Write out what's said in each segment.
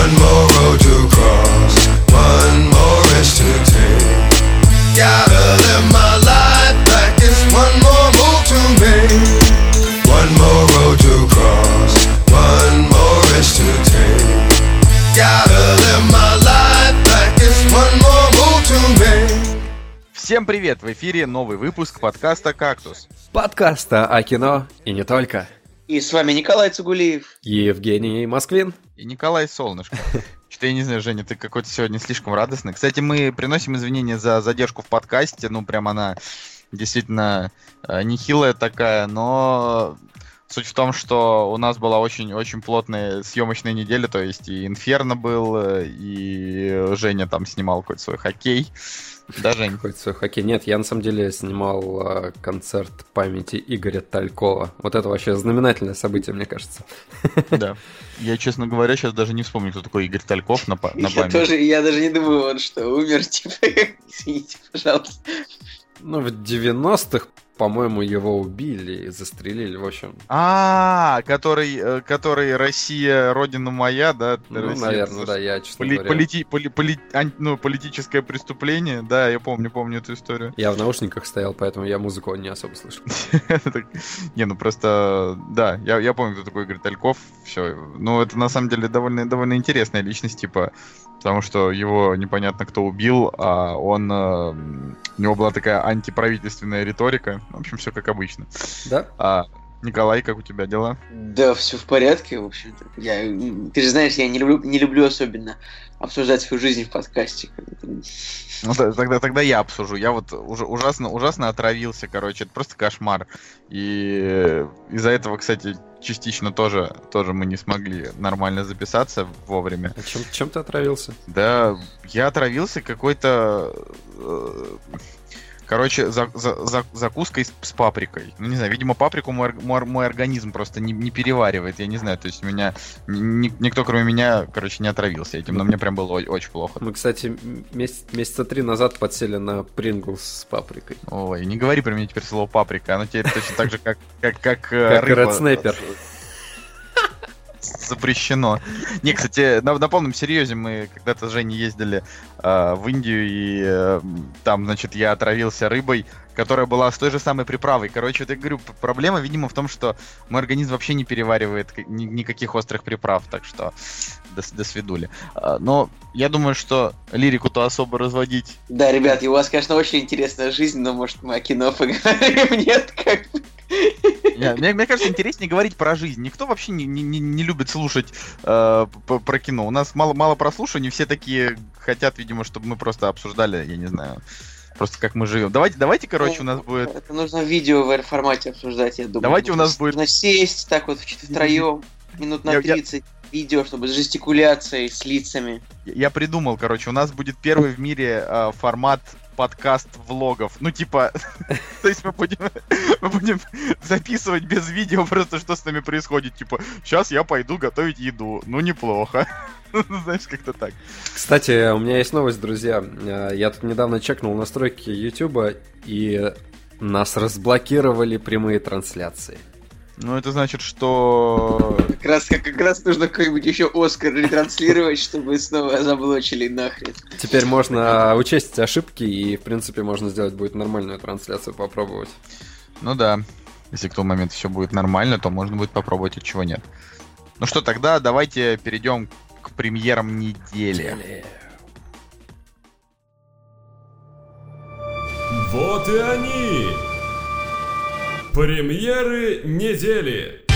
One more road to cross, one more risk to take. Gotta live my life back, it's one more move to make. One more road to cross, one more risk to take. Gotta live my life back, it's one more move to make. Всем привет! В эфире новый выпуск подкаста «Кактус». Подкаста о кино и не только. И с вами Николай Цугулиев. Евгений Москвин. И Николай Солнышко. Что-то я не знаю, Женя, ты какой-то сегодня слишком радостный. Кстати, мы приносим извинения за задержку в подкасте. Ну, прям она действительно э, нехилая такая, но суть в том, что у нас была очень-очень плотная съемочная неделя, то есть и Инферно был, э, и Женя там снимал какой-то свой хоккей. Да, Жень? Какой-то свой хоккей. Нет, я на самом деле снимал э, концерт памяти Игоря Талькова. Вот это вообще знаменательное событие, мне кажется. Да. Я, честно говоря, сейчас даже не вспомню, кто такой Игорь Тальков на, на Я память. тоже, я даже не думаю, он что, умер, типа, извините, пожалуйста. Ну, в 90-х, по-моему, его убили и застрелили, в общем. А, который, э, который Россия, родина моя, да? Ну, Россия, наверное, да, я, честно Поли- говоря. полити- поли- поли- ан- ну, политическое преступление, да, я помню, помню эту историю. Я в наушниках стоял, поэтому я музыку не особо слышал. Не, ну просто, да, я, я помню, кто такой Игорь Тальков, все. Ну, это на самом деле довольно, довольно интересная личность, типа, потому что его непонятно кто убил, а он, э, у него была такая антиправительственная риторика, в общем, все как обычно. Да? А, Николай, как у тебя дела? Да, все в порядке, в общем-то. Я, ты же знаешь, я не люблю, не люблю особенно обсуждать свою жизнь в подкасте. Ну, тогда, тогда я обсужу. Я вот уже ужасно, ужасно отравился, короче, это просто кошмар. И э, из-за этого, кстати, частично тоже, тоже мы не смогли нормально записаться вовремя. А чем, чем ты отравился? Да, я отравился какой-то... Короче, за- за- за- закуской с, паприкой. Ну, не знаю, видимо, паприку мой, мой, мой организм просто не, не переваривает. Я не знаю, то есть меня... ни- никто, кроме меня, короче, не отравился этим, но мне прям было очень плохо. Мы, кстати, месяц- месяца три назад подсели на Принглс с паприкой. Ой, не говори про меня теперь слово паприка, оно теперь точно так же, как, как, как, э, рыба. Запрещено. Не, кстати, на, на полном серьезе мы когда-то с Женей ездили э, в Индию, и э, там, значит, я отравился рыбой, которая была с той же самой приправой. Короче, вот я говорю, проблема, видимо, в том, что мой организм вообще не переваривает ни- никаких острых приправ, так что до, до свидули. А, но я думаю, что лирику-то особо разводить Да, ребят, у вас, конечно, очень интересная жизнь, но, может, мы о кино поговорим? Нет, как Мне, мне кажется, интереснее говорить про жизнь. Никто вообще не, не- не- любит слушать э, про кино. У нас мало, мало прослушаний, все такие хотят, видимо, чтобы мы просто обсуждали, я не знаю, просто как мы живем. Давайте, давайте, короче, у нас будет. Это нужно в видео в формате обсуждать, я думаю. Давайте у нас будет- Нужно сесть так вот втроем, минут на Я- я- 30 видео, чтобы с жестикуляцией, с лицами. Я придумал, короче, у нас будет первый в мире э, формат подкаст влогов. Ну, типа, то есть мы будем, мы будем записывать без видео просто, что с нами происходит. Типа, сейчас я пойду готовить еду. Ну, неплохо. Ну, Знаешь, как-то так. Кстати, у меня есть новость, друзья. Э, Я тут недавно чекнул настройки YouTube, и нас разблокировали прямые трансляции. Ну, это значит, что... Как раз, как, как раз нужно какой-нибудь еще Оскар ретранслировать, чтобы снова заблочили нахрен. Теперь можно учесть ошибки, и, в принципе, можно сделать будет нормальную трансляцию, попробовать. Ну да. Если к тому моменту все будет нормально, то можно будет попробовать, от чего нет. Ну что, тогда давайте перейдем к премьерам недели. Вот и они! Премьеры недели!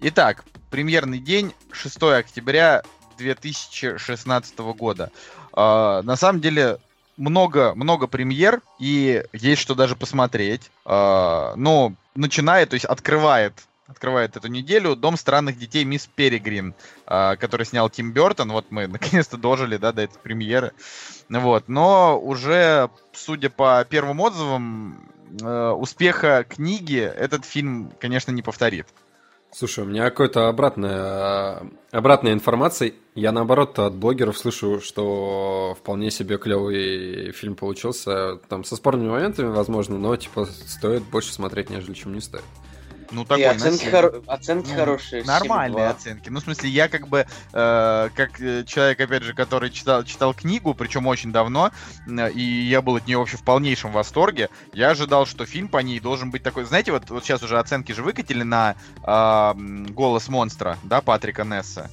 Итак, премьерный день 6 октября 2016 года. А, на самом деле много, много премьер, и есть что даже посмотреть. А, ну, начинает, то есть открывает открывает эту неделю «Дом странных детей Мисс Перегрин», а, который снял Тим Бертон. Вот мы наконец-то дожили да, до этой премьеры. Вот. Но уже, судя по первым отзывам, э, успеха книги этот фильм, конечно, не повторит. Слушай, у меня какая-то обратная, обратная информация. Я наоборот от блогеров слышу, что вполне себе клевый фильм получился. Там со спорными моментами, возможно, но типа стоит больше смотреть, нежели чем не стоит. Ну, И такой оценки, на семь. хоро- оценки Ну, хорошие. Нормальные 7,2. оценки. Ну, в смысле, я как бы, э, как э, человек, опять же, который читал, читал книгу, причем очень давно, э, и я был от нее вообще в полнейшем восторге, я ожидал, что фильм по ней должен быть такой... Знаете, вот, вот сейчас уже оценки же выкатили на м, «Голос монстра», да, Патрика Несса.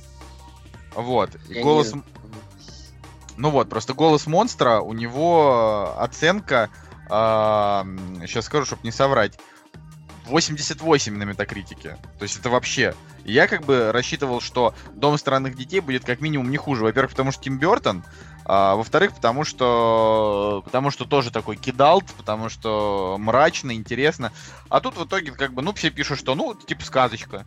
Вот. И Я не голос... знаю. Ну вот, просто голос монстра, у него оценка, сейчас скажу, чтобы не соврать, 88 на метакритике. То есть это вообще... Я как бы рассчитывал, что Дом странных детей будет как минимум не хуже. Во-первых, потому что Тим Бертон, а, во-вторых, потому что потому что тоже такой кидалт, потому что мрачно, интересно. А тут в итоге как бы, ну, все пишут, что, ну, типа сказочка.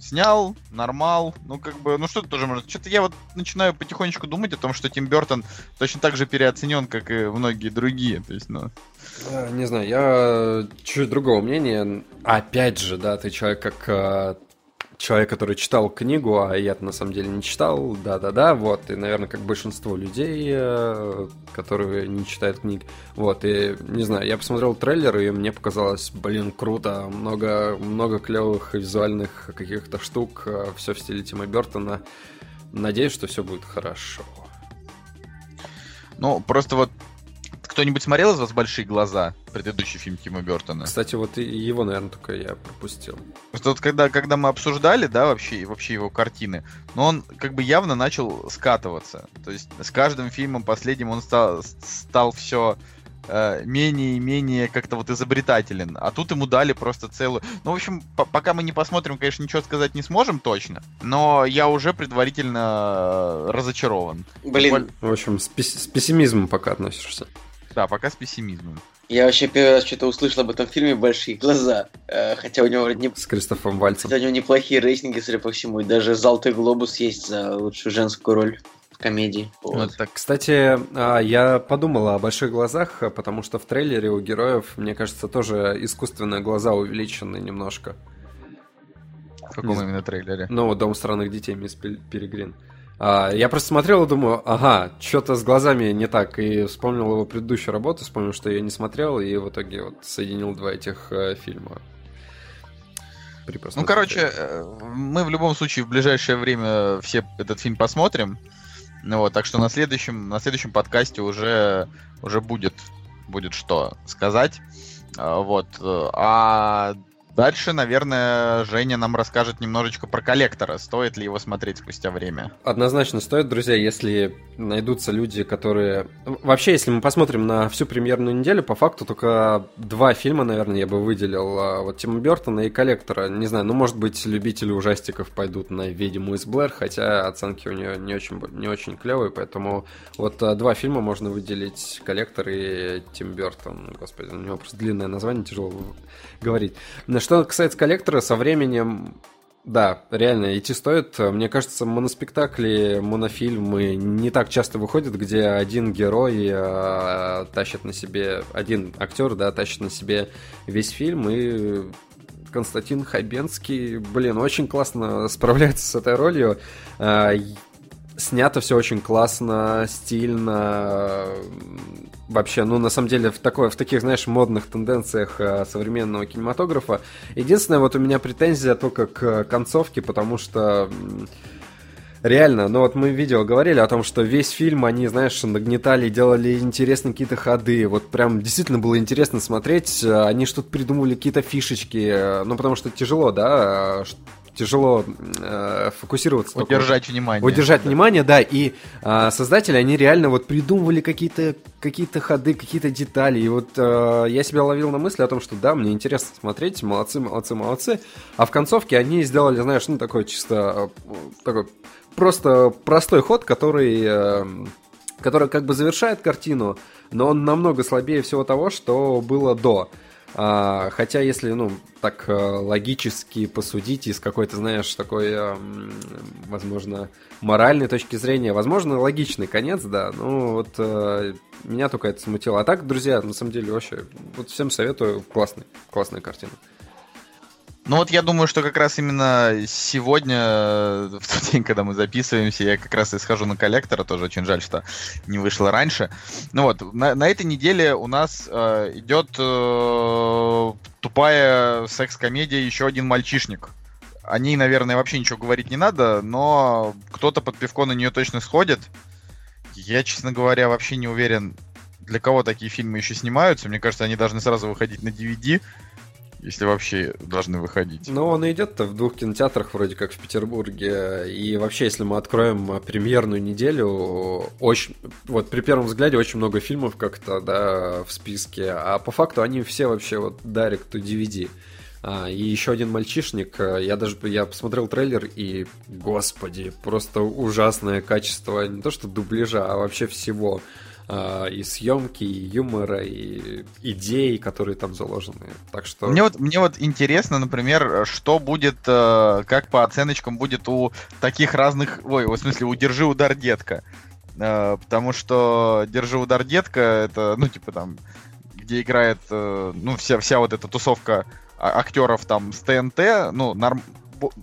Снял, нормал, ну как бы, ну что тоже можно. Что-то я вот начинаю потихонечку думать о том, что Тим Бертон точно так же переоценен, как и многие другие. То есть, ну, Не знаю, я чуть другого мнения. Опять же, да, ты человек как э, человек, который читал книгу, а я на самом деле не читал, да-да-да, вот, и, наверное, как большинство людей, э, которые не читают книг, вот, и, не знаю, я посмотрел трейлер, и мне показалось, блин, круто, много, много клевых визуальных каких-то штук, все в стиле Тима Бертона, надеюсь, что все будет хорошо. ну просто вот кто-нибудь смотрел из вас «Большие глаза», предыдущий фильм Тима Бертона? Кстати, вот и его, наверное, только я пропустил. Просто вот когда, когда мы обсуждали, да, вообще, вообще его картины, но он как бы явно начал скатываться. То есть с каждым фильмом последним он стал, стал все менее и менее как-то вот изобретателен. А тут ему дали просто целую... Ну, в общем, по- пока мы не посмотрим, конечно, ничего сказать не сможем точно, но я уже предварительно э, разочарован. Блин, В общем, с, пес- с пессимизмом пока относишься. Да, пока с пессимизмом. я вообще первый раз что-то услышал об этом фильме «Большие глаза». Э, Хотя у него вроде не... С Кристофом Вальцем. Хотя у него неплохие рейтинги, судя по всему. И даже «Золотой глобус» есть за лучшую женскую роль в комедии. Вот. Вот так. Кстати, а, я подумал о больших глазах, а, потому что в трейлере у героев, мне кажется, тоже искусственные глаза увеличены немножко. В каком Не именно трейлере? Ну, Дом странных детей, мисс Пе- Перегрин. А, я просто смотрел и думаю, ага, что-то с глазами не так. И вспомнил его предыдущую работу, вспомнил, что я не смотрел, и в итоге вот соединил два этих э, фильма. Ну, короче, э, мы в любом случае в ближайшее время все этот фильм посмотрим. Ну вот, так что на следующем, на следующем подкасте уже, уже будет, будет что сказать. А, Вот. э, А дальше, наверное, Женя нам расскажет немножечко про коллектора. Стоит ли его смотреть спустя время? Однозначно стоит, друзья, если найдутся люди, которые... Вообще, если мы посмотрим на всю премьерную неделю, по факту только два фильма, наверное, я бы выделил. А, Вот Тима Бертона и Коллектора. Не знаю, ну, может быть, любители ужастиков пойдут на «Ведьму из Блэр», хотя оценки у нее не очень, не очень клевые, поэтому вот а, два фильма можно выделить «Коллектор» и Тим Бертон. Господи, у него просто длинное название, тяжело говорить. Что касается «Коллектора», со временем да, реально, идти стоит. Мне кажется, моноспектакли, монофильмы не так часто выходят, где один герой э, тащит на себе, один актер, да, тащит на себе весь фильм, и Константин Хабенский, блин, очень классно справляется с этой ролью. Э, Снято все очень классно, стильно. Вообще, ну, на самом деле, в, такой, в таких, знаешь, модных тенденциях э, современного кинематографа. Единственное, вот у меня претензия только к концовке, потому что реально, ну вот мы в видео говорили о том, что весь фильм они, знаешь, нагнетали, делали интересные какие-то ходы. Вот прям действительно было интересно смотреть. Они что-то придумывали, какие-то фишечки. Ну, потому что тяжело, да, э, тяжело э, фокусироваться. только Удержать внимание. удержать внимание, да, и а, создатели, они реально вот придумывали какие-то какие-то ходы, какие-то детали, и вот а, я себя ловил на мысли о том, что да, мне интересно смотреть, молодцы, молодцы, молодцы, а в концовке они сделали, знаешь, ну такой чисто а, такой просто простой ход, который а, который как бы завершает картину, но он намного слабее всего того, что было до. А, хотя, если, ну, так э, логически посудить из какой-то, знаешь, такой, э, возможно, моральной точки зрения, возможно, логичный конец, да, ну, вот э, меня только это смутило. А так, друзья, на самом деле, вообще, вот всем советую, классный, классная картина. Ну вот я думаю, что как раз именно сегодня, э, в тот день, когда мы записываемся, я как раз и схожу на коллектора, тоже очень жаль, что не вышло раньше. Ну вот, на, на этой неделе у нас э, идет э, тупая секс-комедия «Еще один мальчишник». О ней, наверное, вообще ничего говорить не надо, но кто-то под пивко на нее точно сходит. Я, честно говоря, вообще не уверен, для кого такие фильмы еще снимаются. Мне кажется, они должны сразу выходить на DVD, если вообще должны выходить. Ну, он идет-то в двух кинотеатрах вроде как в Петербурге. И вообще, если мы откроем а, премьерную неделю, очень, вот при первом взгляде очень много фильмов как-то, да, в списке. А по факту они все вообще вот direct to DVD. А, и еще один мальчишник, а, я даже я посмотрел трейлер и, господи, просто ужасное качество не то что дубляжа, а вообще всего. А, и съемки, и юмора, и идеи, которые там заложены. Так что... Мне вот, мне вот интересно, например, что будет, э, как по оценочкам будет у таких разных... Ой, в смысле, у «Держи удар, детка». Э, потому что «Держи удар, детка» — это, ну, типа там, где играет, э, ну, вся, вся вот эта тусовка а- актеров там с ТНТ, ну, норм,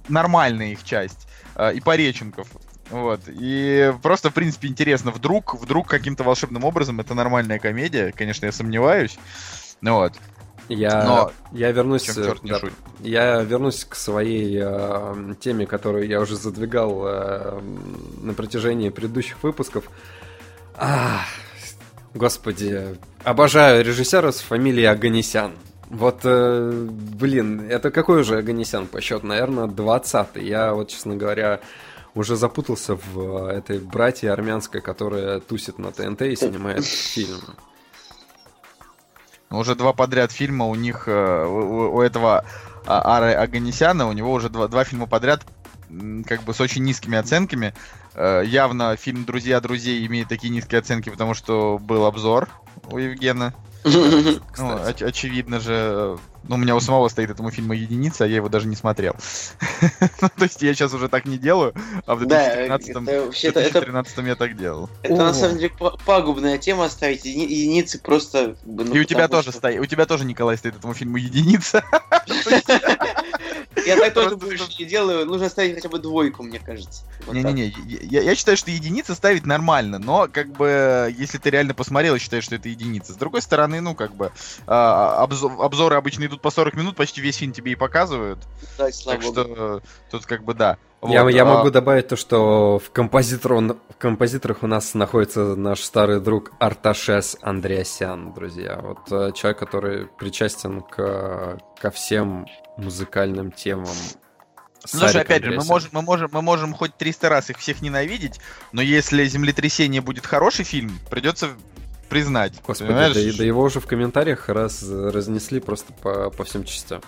нормальная их часть, и Пореченков. Вот. И просто, в принципе, интересно, вдруг, вдруг каким-то волшебным образом это нормальная комедия. Конечно, я сомневаюсь. Ну вот. Я, Но я вернусь, да, я вернусь к своей э, теме, которую я уже задвигал э, на протяжении предыдущих выпусков. А, господи, обожаю режиссера с фамилией Аганесян. Вот, э, блин, это какой уже Аганесян по счету? Наверное, 20-й. Я вот, честно говоря, уже запутался в э, этой братье армянской, которая тусит на ТНТ и снимает фильм. Ну, уже два подряд фильма у них, э, у, у этого а, Ары Аганесяна, у него уже два, два фильма подряд как бы с очень низкими оценками. Э, явно фильм «Друзья друзей» имеет такие низкие оценки, потому что был обзор у Евгена. Ну, оч- очевидно же, ну, у меня у самого стоит этому фильму единица, а я его даже не смотрел. ну, то есть я сейчас уже так не делаю, а в 2013, я так делал. Это на самом деле пагубная тема ставить единицы просто... Ну, И у тебя тоже стоит, у тебя тоже, Николай, стоит этому фильму единица. Я так тоже больше не делаю, нужно ставить хотя бы двойку, мне кажется. Не-не-не, я считаю, что единица ставить нормально, но как бы, если ты реально посмотрел и считаешь, что это единица. С другой стороны, ну, как бы, а, обзоры обычно идут по 40 минут, почти весь фильм тебе и показывают. Да, так что тут как бы да. Я, вот, я а... могу добавить то, что в, композитор, в композиторах у нас находится наш старый друг Арташес Андреасян, друзья. Вот э, человек, который причастен к, ко всем музыкальным темам ну, слушай, опять же, мы можем, мы, можем, мы можем хоть 300 раз их всех ненавидеть, но если «Землетрясение» будет хороший фильм, придется признать. Господи, да, да его уже в комментариях раз разнесли просто по, по всем частям.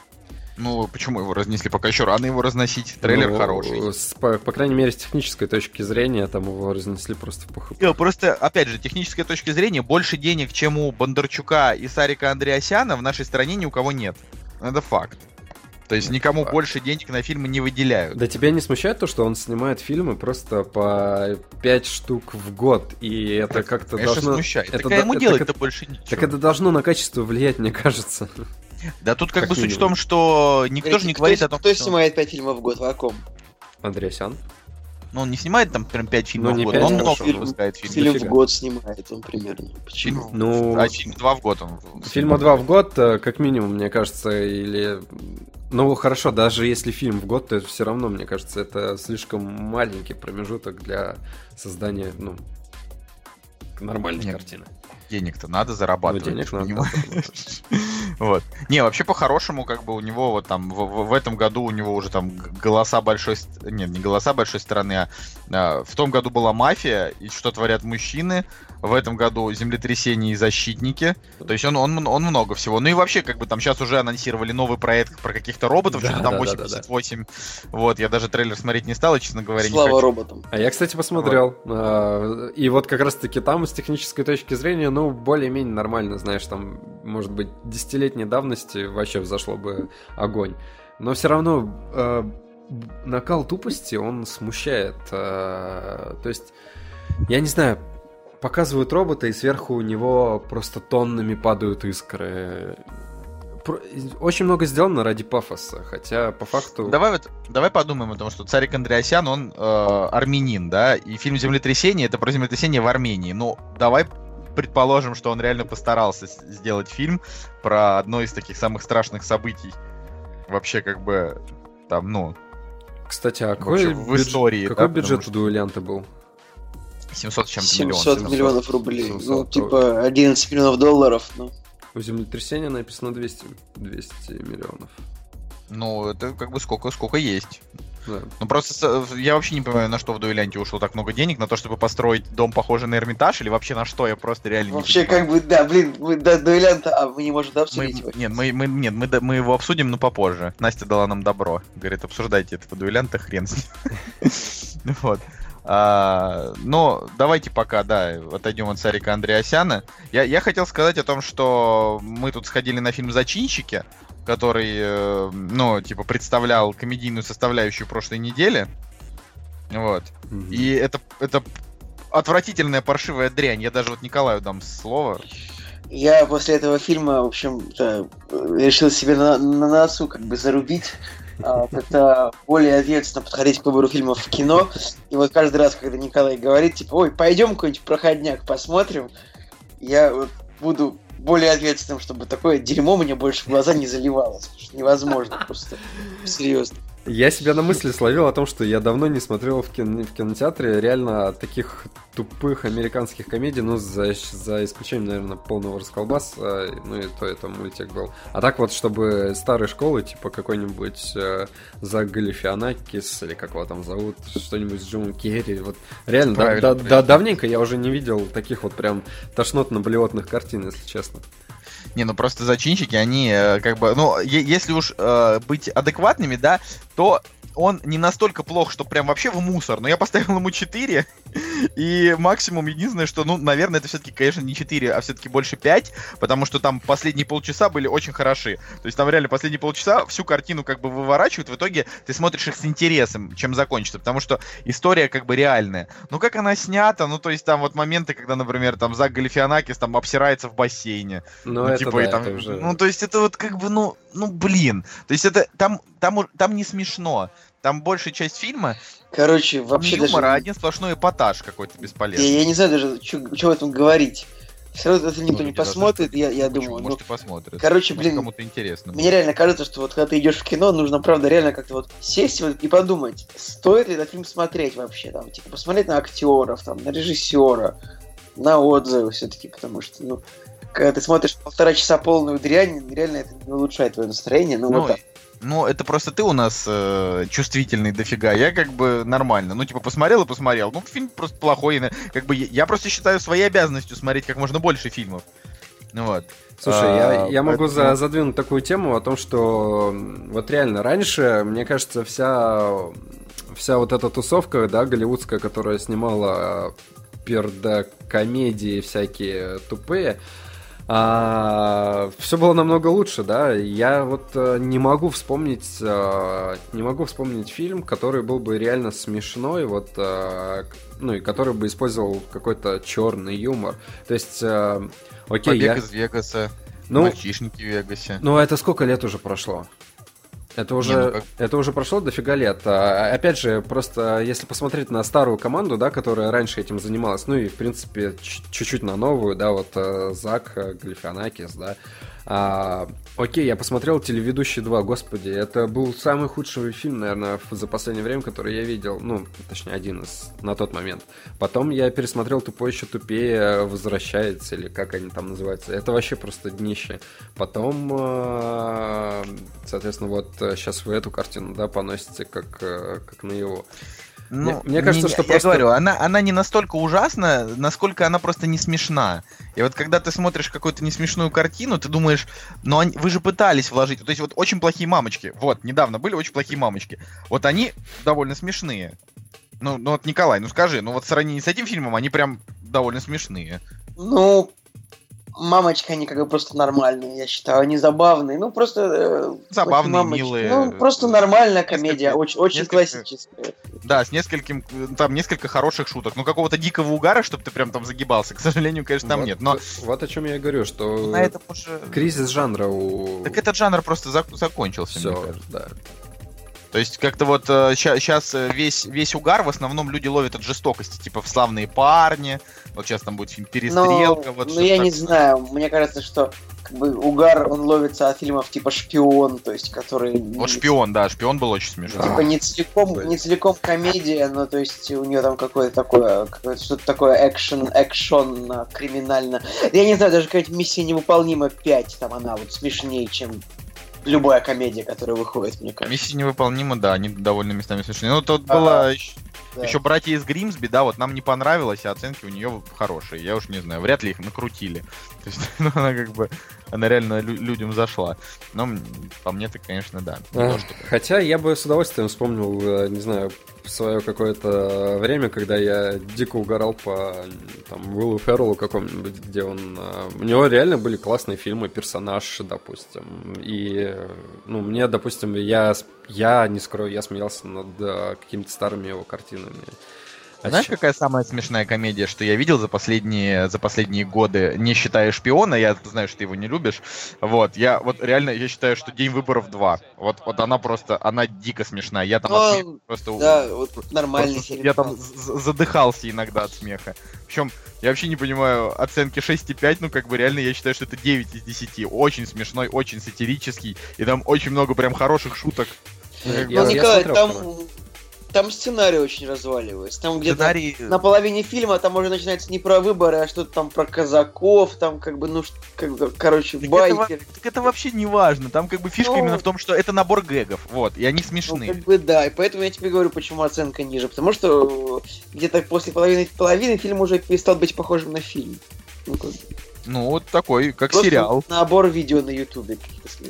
Ну, почему его разнесли? Пока еще рано его разносить. Трейлер ну, хороший. С, по, по крайней мере, с технической точки зрения, там его разнесли просто в пуху. Не, просто, опять же, технической точки зрения, больше денег, чем у Бондарчука и Сарика Андреасяна в нашей стране ни у кого нет. Это факт. То есть никому а... больше денег на фильмы не выделяют. Да тебя не смущает то, что он снимает фильмы просто по 5 штук в год, и это как-то должно... смущает. Это так ему делать-то больше ничего. Так это должно на качество влиять, мне кажется. Да тут как, как бы минимум. суть в том, что никто же не говорит о том, Кто что... снимает 5 фильмов в год, в каком? Андреасян. Ну, он не снимает там прям 5 фильмов ну, в год, 5, он много фильм, выпускает фильмов. Фильм в год снимает он примерно. Почему? Ну, а фильм 2 в год он... Фильма 2 в год, э, как минимум, мне кажется, или... Ну, хорошо, даже если фильм в год, то все равно, мне кажется, это слишком маленький промежуток для создания, ну, нормальной Нет. картины денег-то надо зарабатывать. Ну, денег надо. Вот. Не, вообще по-хорошему, как бы у него вот там в, в этом году у него уже там голоса большой... Нет, не голоса большой страны, а, а в том году была мафия, и что творят мужчины. В этом году землетрясение и защитники. То есть он, он, он много всего. Ну и вообще, как бы там сейчас уже анонсировали новый проект про каких-то роботов, да, что-то там да, 88. Да, да. Вот, я даже трейлер смотреть не стал, и, честно говоря, Слава не хочу. роботам. А я, кстати, посмотрел. Вот. И вот как раз-таки там, с технической точки зрения, ну, более-менее нормально, знаешь, там, может быть, десятилетней давности вообще взошло бы огонь. Но все равно э, накал тупости, он смущает. Э, то есть, я не знаю, показывают робота, и сверху у него просто тоннами падают искры. Очень много сделано ради пафоса, хотя по факту... Давай вот, давай подумаем о том, что Царик Андреасян, он э, армянин, да, и фильм «Землетрясение» — это про землетрясение в Армении. Ну, давай предположим, что он реально постарался сделать фильм про одно из таких самых страшных событий. Вообще, как бы, там, ну, Кстати, а какой, в бюдж- истории. какой да, бюджет потому у дуэлянта был? Что 700 с чем-то 700 миллионов. миллионов рублей. 700, ну, то- типа 11 миллионов долларов. Ну, У землетрясения написано 200, 200 миллионов. Ну, это как бы сколько, сколько есть. Да. Ну просто с- я вообще не понимаю, на что в дуэлянте ушло так много денег, на то, чтобы построить дом, похожий на Эрмитаж, или вообще на что, я просто реально вообще, не понимаю. как бы, да, блин, мы до дуэлянта, а мы не можем да, Мы, обсудить его? нет, мы, мы, нет мы, мы его обсудим, но попозже. Настя дала нам добро. Говорит, обсуждайте этого дуэлянта, хрен с ним. Вот. А, но давайте пока, да, отойдем от Сарика Андреасяна. Я, я хотел сказать о том, что мы тут сходили на фильм «Зачинщики», который, э, ну, типа, представлял комедийную составляющую прошлой недели. Вот. Мгм. И это, это отвратительная паршивая дрянь. Я даже вот Николаю дам слово. Я после этого фильма, в общем-то, решил себе на, на носу как бы зарубить. Это более ответственно подходить к выбору фильмов в кино. И вот каждый раз, когда Николай говорит, типа, ой, пойдем какой-нибудь проходняк посмотрим, я вот буду более ответственным, чтобы такое дерьмо мне больше в глаза не заливалось. Невозможно просто. Серьезно. Я себя на мысли словил о том, что я давно не смотрел в, кино- в кинотеатре реально таких тупых американских комедий, ну, за, за исключением, наверное, полного расколбаса, ну, и то это мультик был. А так вот, чтобы старой школы, типа какой-нибудь э, Зак Галифианакис, или как его там зовут, что-нибудь с Джимом Керри, вот реально, да- да- да- давненько я уже не видел таких вот прям тошнотно-блевотных картин, если честно. Не, ну просто зачинщики, они э, как бы, ну, если уж э, быть адекватными, да, то он не настолько плох, что прям вообще в мусор, но я поставил ему 4, и максимум единственное, что, ну, наверное, это все-таки, конечно, не 4, а все-таки больше 5, потому что там последние полчаса были очень хороши. То есть там реально последние полчаса всю картину как бы выворачивают, в итоге ты смотришь их с интересом, чем закончится, потому что история как бы реальная. Ну, как она снята, ну, то есть там вот моменты, когда, например, там Зак Галифианакис там обсирается в бассейне, Но ну, это, типа, и да, там, это уже... ну, то есть это вот как бы, ну, ну, блин. То есть это, там, там, там не смешно. Там большая часть фильма, Короче, вообще не юмор, а даже... один сплошной эпатаж какой-то Я, бесполезный. я не знаю даже, что в этом говорить. Все равно фильм никто Ну, не посмотрит, я, я Почему? думаю. ну, Может, и посмотрят. короче, блин, кому-то интересно. Мне реально кажется, что вот когда ты идешь в кино, нужно, правда, реально как-то вот сесть вот и подумать, стоит ли этот фильм смотреть вообще, там, типа, посмотреть на актеров, там, на режиссера, на отзывы все-таки, потому что, ну, когда ты смотришь полтора часа полную дрянь, реально это не улучшает твое настроение, ну, Ну, вот так. Ну, это просто ты у нас э, чувствительный дофига. Я как бы нормально. Ну, типа, посмотрел и посмотрел. Ну, фильм просто плохой. Как бы я просто считаю своей обязанностью смотреть как можно больше фильмов. Ну вот. Слушай, А, я, я могу поэтому- за- задвинуть такую тему о том, что вот реально раньше, мне кажется, вся, вся вот эта тусовка, да, голливудская, которая снимала пердокомедии всякие тупые, все было намного лучше, да. Я вот э, не могу вспомнить, э, не могу вспомнить фильм, который был бы реально смешной, вот, э, ну и который бы использовал какой-то черный юмор. То есть, окей, Побег я, из Вегаса. ну, Мальчишники в Вегасе. ну, это сколько лет уже прошло? Это уже, Не, ну как- это уже прошло дофига лет. А, опять же, просто если посмотреть на старую команду, да, которая раньше этим занималась, ну и, в принципе, чуть-чуть на новую, да, вот э, Зак, э, Галифианакис, да. А, окей, я посмотрел «Телеведущий 2», господи, это был самый худший фильм, наверное, за последнее время, который я видел, ну, точнее, один из на тот момент. Потом я пересмотрел «Тупой еще тупее», «Возвращается», или как они там называются. Это вообще просто днище. Потом, э, соответственно, вот сейчас вы эту картину, да, поносите как, э, как на его. Ну, мне кажется, не- что я просто- говорю, она, она не настолько ужасна, насколько она просто не смешна. И вот когда ты смотришь какую-то несмешную картину, ты думаешь, ну они- вы же пытались вложить. То есть вот очень плохие мамочки. Вот, недавно были очень плохие мамочки. Вот они довольно смешные. Ну, ну вот, Николай, ну скажи, ну вот в сравнении с этим фильмом они прям довольно смешные. Ну, мамочки, они как бы просто нормальные, я считаю, они забавные, ну, просто... э, Забавные, мамочки. милые. Ну, просто нормальная комедия, Несколько- очень, очень несколько- классическая. Да, с нескольким, там несколько хороших шуток. Ну какого-то дикого угара, чтобы ты прям там загибался, к сожалению, конечно, там Вот- нет. Но Вот о чем я и говорю, что на этом уже... кризис жанра у... Так этот жанр просто зак- закончился, мне Все, кажется. да. То есть как-то вот сейчас весь, весь угар в основном люди ловят от жестокости, типа в «Славные парни», вот сейчас там будет фильм «Перестрелка». Ну, вот ну я не такое. знаю, мне кажется, что как бы угар, он ловится от фильмов типа «Шпион», то есть которые... Вот «Шпион», да, «Шпион» был очень смешной. Типа не целиком, не целиком комедия, но то есть у нее там какое-то такое, какое-то что-то такое экшен, экшон а, криминально. Я не знаю, даже какая-то миссия невыполнима 5, там она вот смешнее, чем любая комедия, которая выходит, мне кажется. Миссия невыполнима, да, они довольно местами смешные. Ну, тут Ага. была еще, Да. еще «Братья из Гримсби», да, вот нам не понравилось, а оценки у нее хорошие. Я уж не знаю, вряд ли их накрутили. То есть, ну, она как бы, она реально лю- людям зашла. Но по мне-то, конечно, да. А, Хотя я бы с удовольствием вспомнил, э, не знаю, свое какое-то время, когда я дико угорал по там, Уиллу Ферреллу какому-нибудь, где он... э, У него реально были классные фильмы, персонаж, допустим. И, э, ну, мне, допустим, я, я не скрою, я смеялся над э, какими-то старыми его картинами. А Знаешь, какая самая смешная комедия, что я видел за последние, за последние годы, не считая шпиона, я знаю, что ты его не любишь. Вот, я вот реально, я считаю, что День выборов 2. Вот, вот она просто, она дико смешная. Я там от Ну, смеха просто Да, вот нормальный Просто. Я там задыхался иногда от смеха. Причем, я вообще не понимаю, оценки 6,5, ну, как бы реально я считаю, что это 9 из 10. Очень смешной, очень сатирический, и там очень много прям хороших шуток. Ну, Николай, там. Там сценарий очень разваливается. Там где-то Сценарий... на половине фильма там уже начинается не про выборы, а что-то там про казаков, там как бы, ну, как бы, короче, Так это, байкер. так это вообще не важно. Там как бы фишка Ну. именно в том, что это набор гэгов. Вот, и они Ну, смешные. как бы да, и поэтому я тебе говорю, почему оценка ниже. Потому что э, где-то после половины, половины фильм уже перестал быть похожим на фильм. Ну, как. Ну, вот такой, как Просто сериал. Набор видео на ютубе.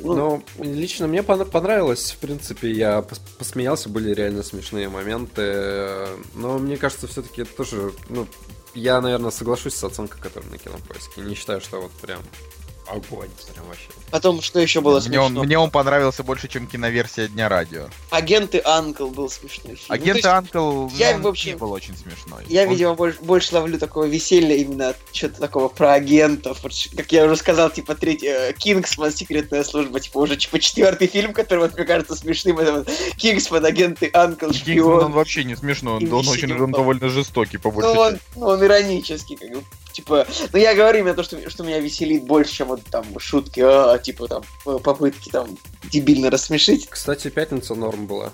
Ну, Ну, лично мне пон- понравилось, в принципе, я пос- посмеялся, были реально смешные моменты, но мне кажется, все-таки это тоже, ну, я, наверное, соглашусь с оценкой, которая на кинопоиске, не считаю, что вот прям огонь, прям вообще. Потом, что еще было Мне он, смешно? мне он понравился больше, чем киноверсия Дня радио. Агенты Анкл был смешной фильм. Ну, то Агент есть Анкл я, ну, в общем, не был очень смешной. Я, Он- видимо, больше, больше ловлю такого веселья именно от что-то такого про агентов. Как я уже сказал, типа, третий э, Кингсман, секретная служба, типа, уже типа четвертый фильм, который вот мне кажется смешным, это вот Кингсман, агенты Анкл, Кингсман, он шпион. вообще не смешной, он, он очень он довольно жестокий по Ну, большей он, части. ну, он иронический, как бы, типа, ну, я говорю именно то, что, что меня веселит больше, чем вот там шутки, а, типа, там, попытки там дебильно рассмешить. Кстати, пятница норм была.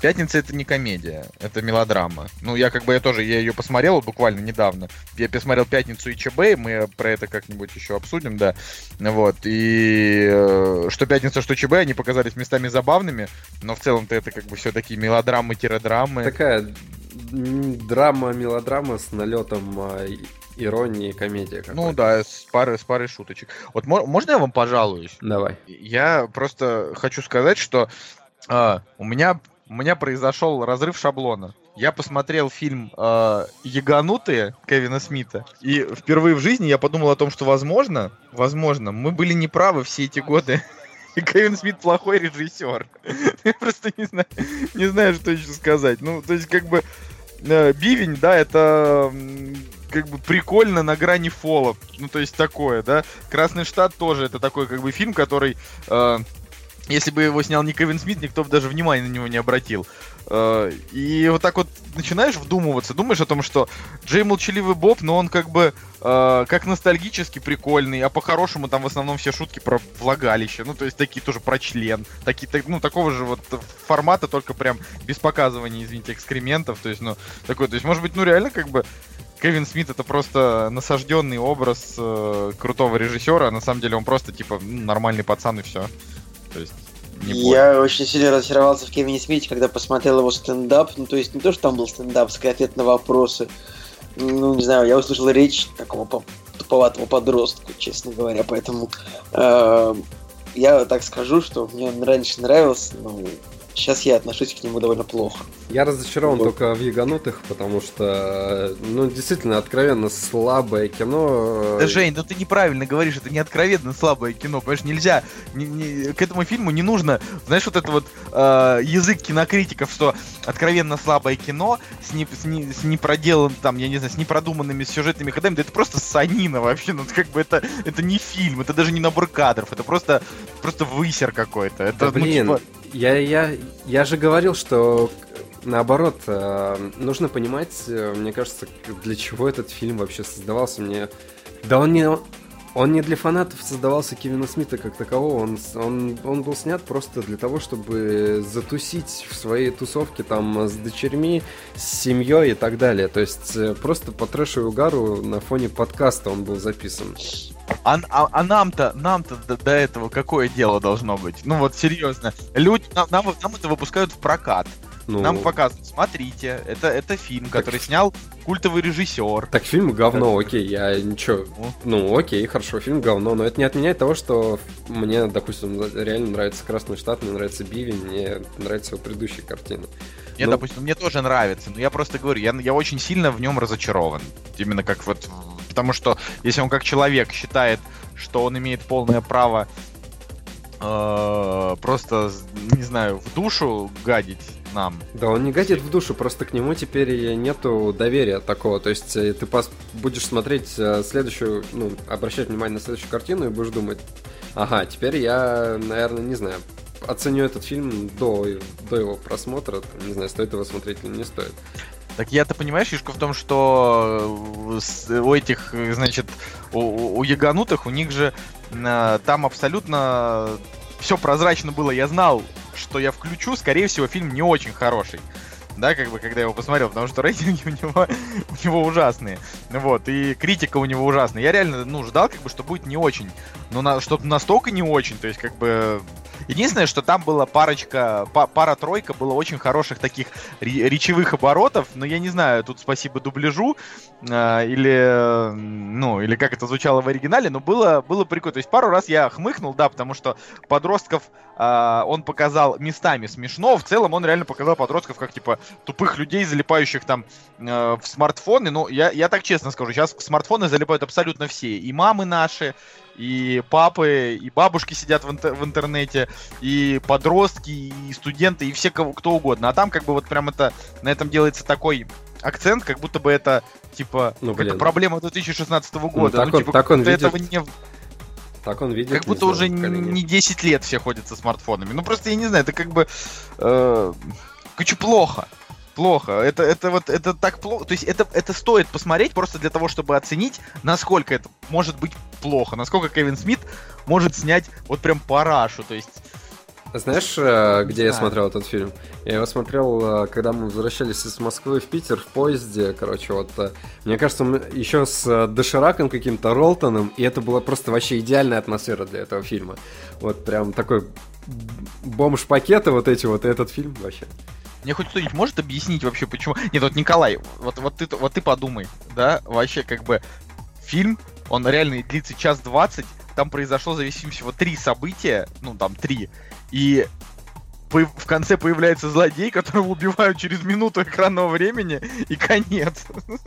Пятница это не комедия, это мелодрама. Ну, я как бы я тоже, я ее посмотрел вот буквально недавно. Я посмотрел Пятницу и ЧБ, мы про это как-нибудь еще обсудим, да. Вот. И э, что Пятница, что ЧБ, они показались местами забавными, но в целом-то это как бы все такие мелодрамы-драмы. Такая драма, мелодрама с налетом а, и- иронии, комедия. Ну да, с парой, с парой шуточек. Вот мо- можно я вам пожалуюсь? Давай. Я просто хочу сказать, что а, у меня у меня произошел разрыв шаблона. Я посмотрел фильм а, "Яганутые" Кевина Смита, и впервые в жизни я подумал о том, что возможно, возможно, мы были неправы все эти годы. И Кевин Смит плохой режиссер. Я просто не знаю, не знаю, что еще сказать. Ну, то есть, как бы, э, Бивень, да, это как бы прикольно на грани фола. Ну, то есть такое, да. Красный штат тоже это такой как бы фильм, который, э, если бы его снял не Кевин Смит, никто бы даже внимания на него не обратил. Э, и вот так вот начинаешь вдумываться, думаешь о том, что Джей Молчаливый Боб, но он как бы э, как ностальгически прикольный, а по-хорошему там в основном все шутки про влагалище, ну то есть такие тоже про член, такие, так- ну такого же вот формата, только прям без показывания, извините, экскрементов, то есть, ну такой, то есть может быть, ну реально как бы Кевин Смит это просто насажденный образ э, крутого режиссера, а на самом деле он просто типа ну, нормальный пацан и все. То есть не. Я очень сильно разочаровался в Кевине Смите, когда посмотрел его стендап. Ну, то есть не то, что там был стендап, скорее ответ на вопросы. Ну, не знаю, я услышал речь такого по- туповатого подростка, честно говоря, поэтому э, я так скажу, что мне он раньше нравился, но сейчас я отношусь к нему довольно плохо. Я разочарован только в Яганутых, потому что, ну, действительно, откровенно слабое кино. Да, Жень, ну ты неправильно говоришь, это не откровенно слабое кино, понимаешь, нельзя, не- не- к этому фильму не нужно, знаешь, вот это вот э, язык кинокритиков, что откровенно слабое кино с, не, с, не, с непроделанным, там, я не знаю, с непродуманными сюжетными ходами, да это просто санина вообще, ну, как бы это, это не фильм, это даже не набор кадров, это просто, просто высер какой-то. Это, Да, ну, блин, типа, я, я, я же говорил, что наоборот, э, нужно понимать, э, мне кажется, для чего этот фильм вообще создавался. Мне, да он не, он не для фанатов создавался Кевина Смита как такового, он, он, он был снят просто для того, чтобы затусить в своей тусовке там с дочерьми, с семьей и так далее. То есть э, просто по трэшу и угару на фоне подкаста он был записан. А, а- а нам-то, нам-то до, до этого какое дело должно быть? Ну вот серьезно. Люди, нам, нам, нам это выпускают в прокат. Ну, Нам показывают, смотрите, это, это фильм, который снял культовый режиссер. Так, фильм говно, окей, я ничего. Ну. Ну, окей, хорошо, фильм говно, но это не отменяет того, что мне, допустим, реально нравится Красный Штат, мне нравится Бивень, мне нравится его предыдущая картина. Мне, Ну. допустим, мне тоже нравится, но я просто говорю, я, я очень сильно в нем разочарован. Именно как вот... Потому что если он как человек считает, что он имеет полное право э, просто, не знаю, в душу гадить нам, Да, он не гадит в душу, просто к нему теперь нету доверия такого. То есть э, ты пос- будешь смотреть э, следующую, ну, обращать внимание на следующую картину и будешь думать, ага, теперь я, наверное, не знаю, оценю этот фильм до, до его просмотра, не знаю, стоит его смотреть или не стоит. Так я-то понимаешь, фишка в том, что э, у этих, значит, у, у- яганутых, у них же э, там абсолютно все прозрачно было. Я знал, что я включу, скорее всего, фильм не очень хороший. Да, как бы, когда я его посмотрел, потому что рейтинги у него, у него ужасные. Вот, и критика у него ужасная. Я реально, ну, ждал, как бы, что будет не очень. Но на, что настолько не очень, то есть, как бы... Единственное, что там была парочка, па- пара-тройка было очень хороших таких ре- речевых оборотов, но я не знаю, тут спасибо дубляжу, э, или, ну, или как это звучало в оригинале, но было, было прикольно. То есть пару раз я хмыкнул, да, потому что подростков э, он показал местами смешно, в целом он реально показал подростков как, типа, тупых людей, залипающих там э, в смартфоны. Ну, я, я так честно скажу, сейчас в смартфоны залипают абсолютно все. И мамы наши, и папы, и бабушки сидят в, интер- в интернете, и подростки, и студенты, и все кого, кто угодно. А там как бы вот прям это, на этом делается такой акцент, как будто бы это, типа, Ну, это блин. проблема 2016 года. так ну, он- типа, так он видит. этого не, Так он видит. как будто уже знаю, не, поколение. не 10 лет все ходят со смартфонами. Ну просто я не знаю, это как бы э, короче, плохо. Плохо. Это, это вот это так плохо. То есть это, это стоит посмотреть просто для того, чтобы оценить, насколько это может быть плохо. Насколько Кевин Смит может снять вот прям парашу. То есть. Знаешь, э, где я смотрел этот фильм? Я его смотрел, э, когда мы возвращались из Москвы в Питер в поезде, короче, вот. э, Мне кажется, мы еще с Дошираком каким-то Ролтоном, и это была просто вообще идеальная атмосфера для этого фильма. Вот прям такой бомж-пакеты вот эти вот, и этот фильм вообще. Мне хоть кто-нибудь может объяснить вообще, почему... Нет, вот Николай, вот, вот, ты, вот ты подумай, да, вообще как бы фильм, он реально длится час двадцать, там произошло за всего три события, ну там три, и в конце появляется злодей, которого убивают через минуту экранного времени, и конец. Ну,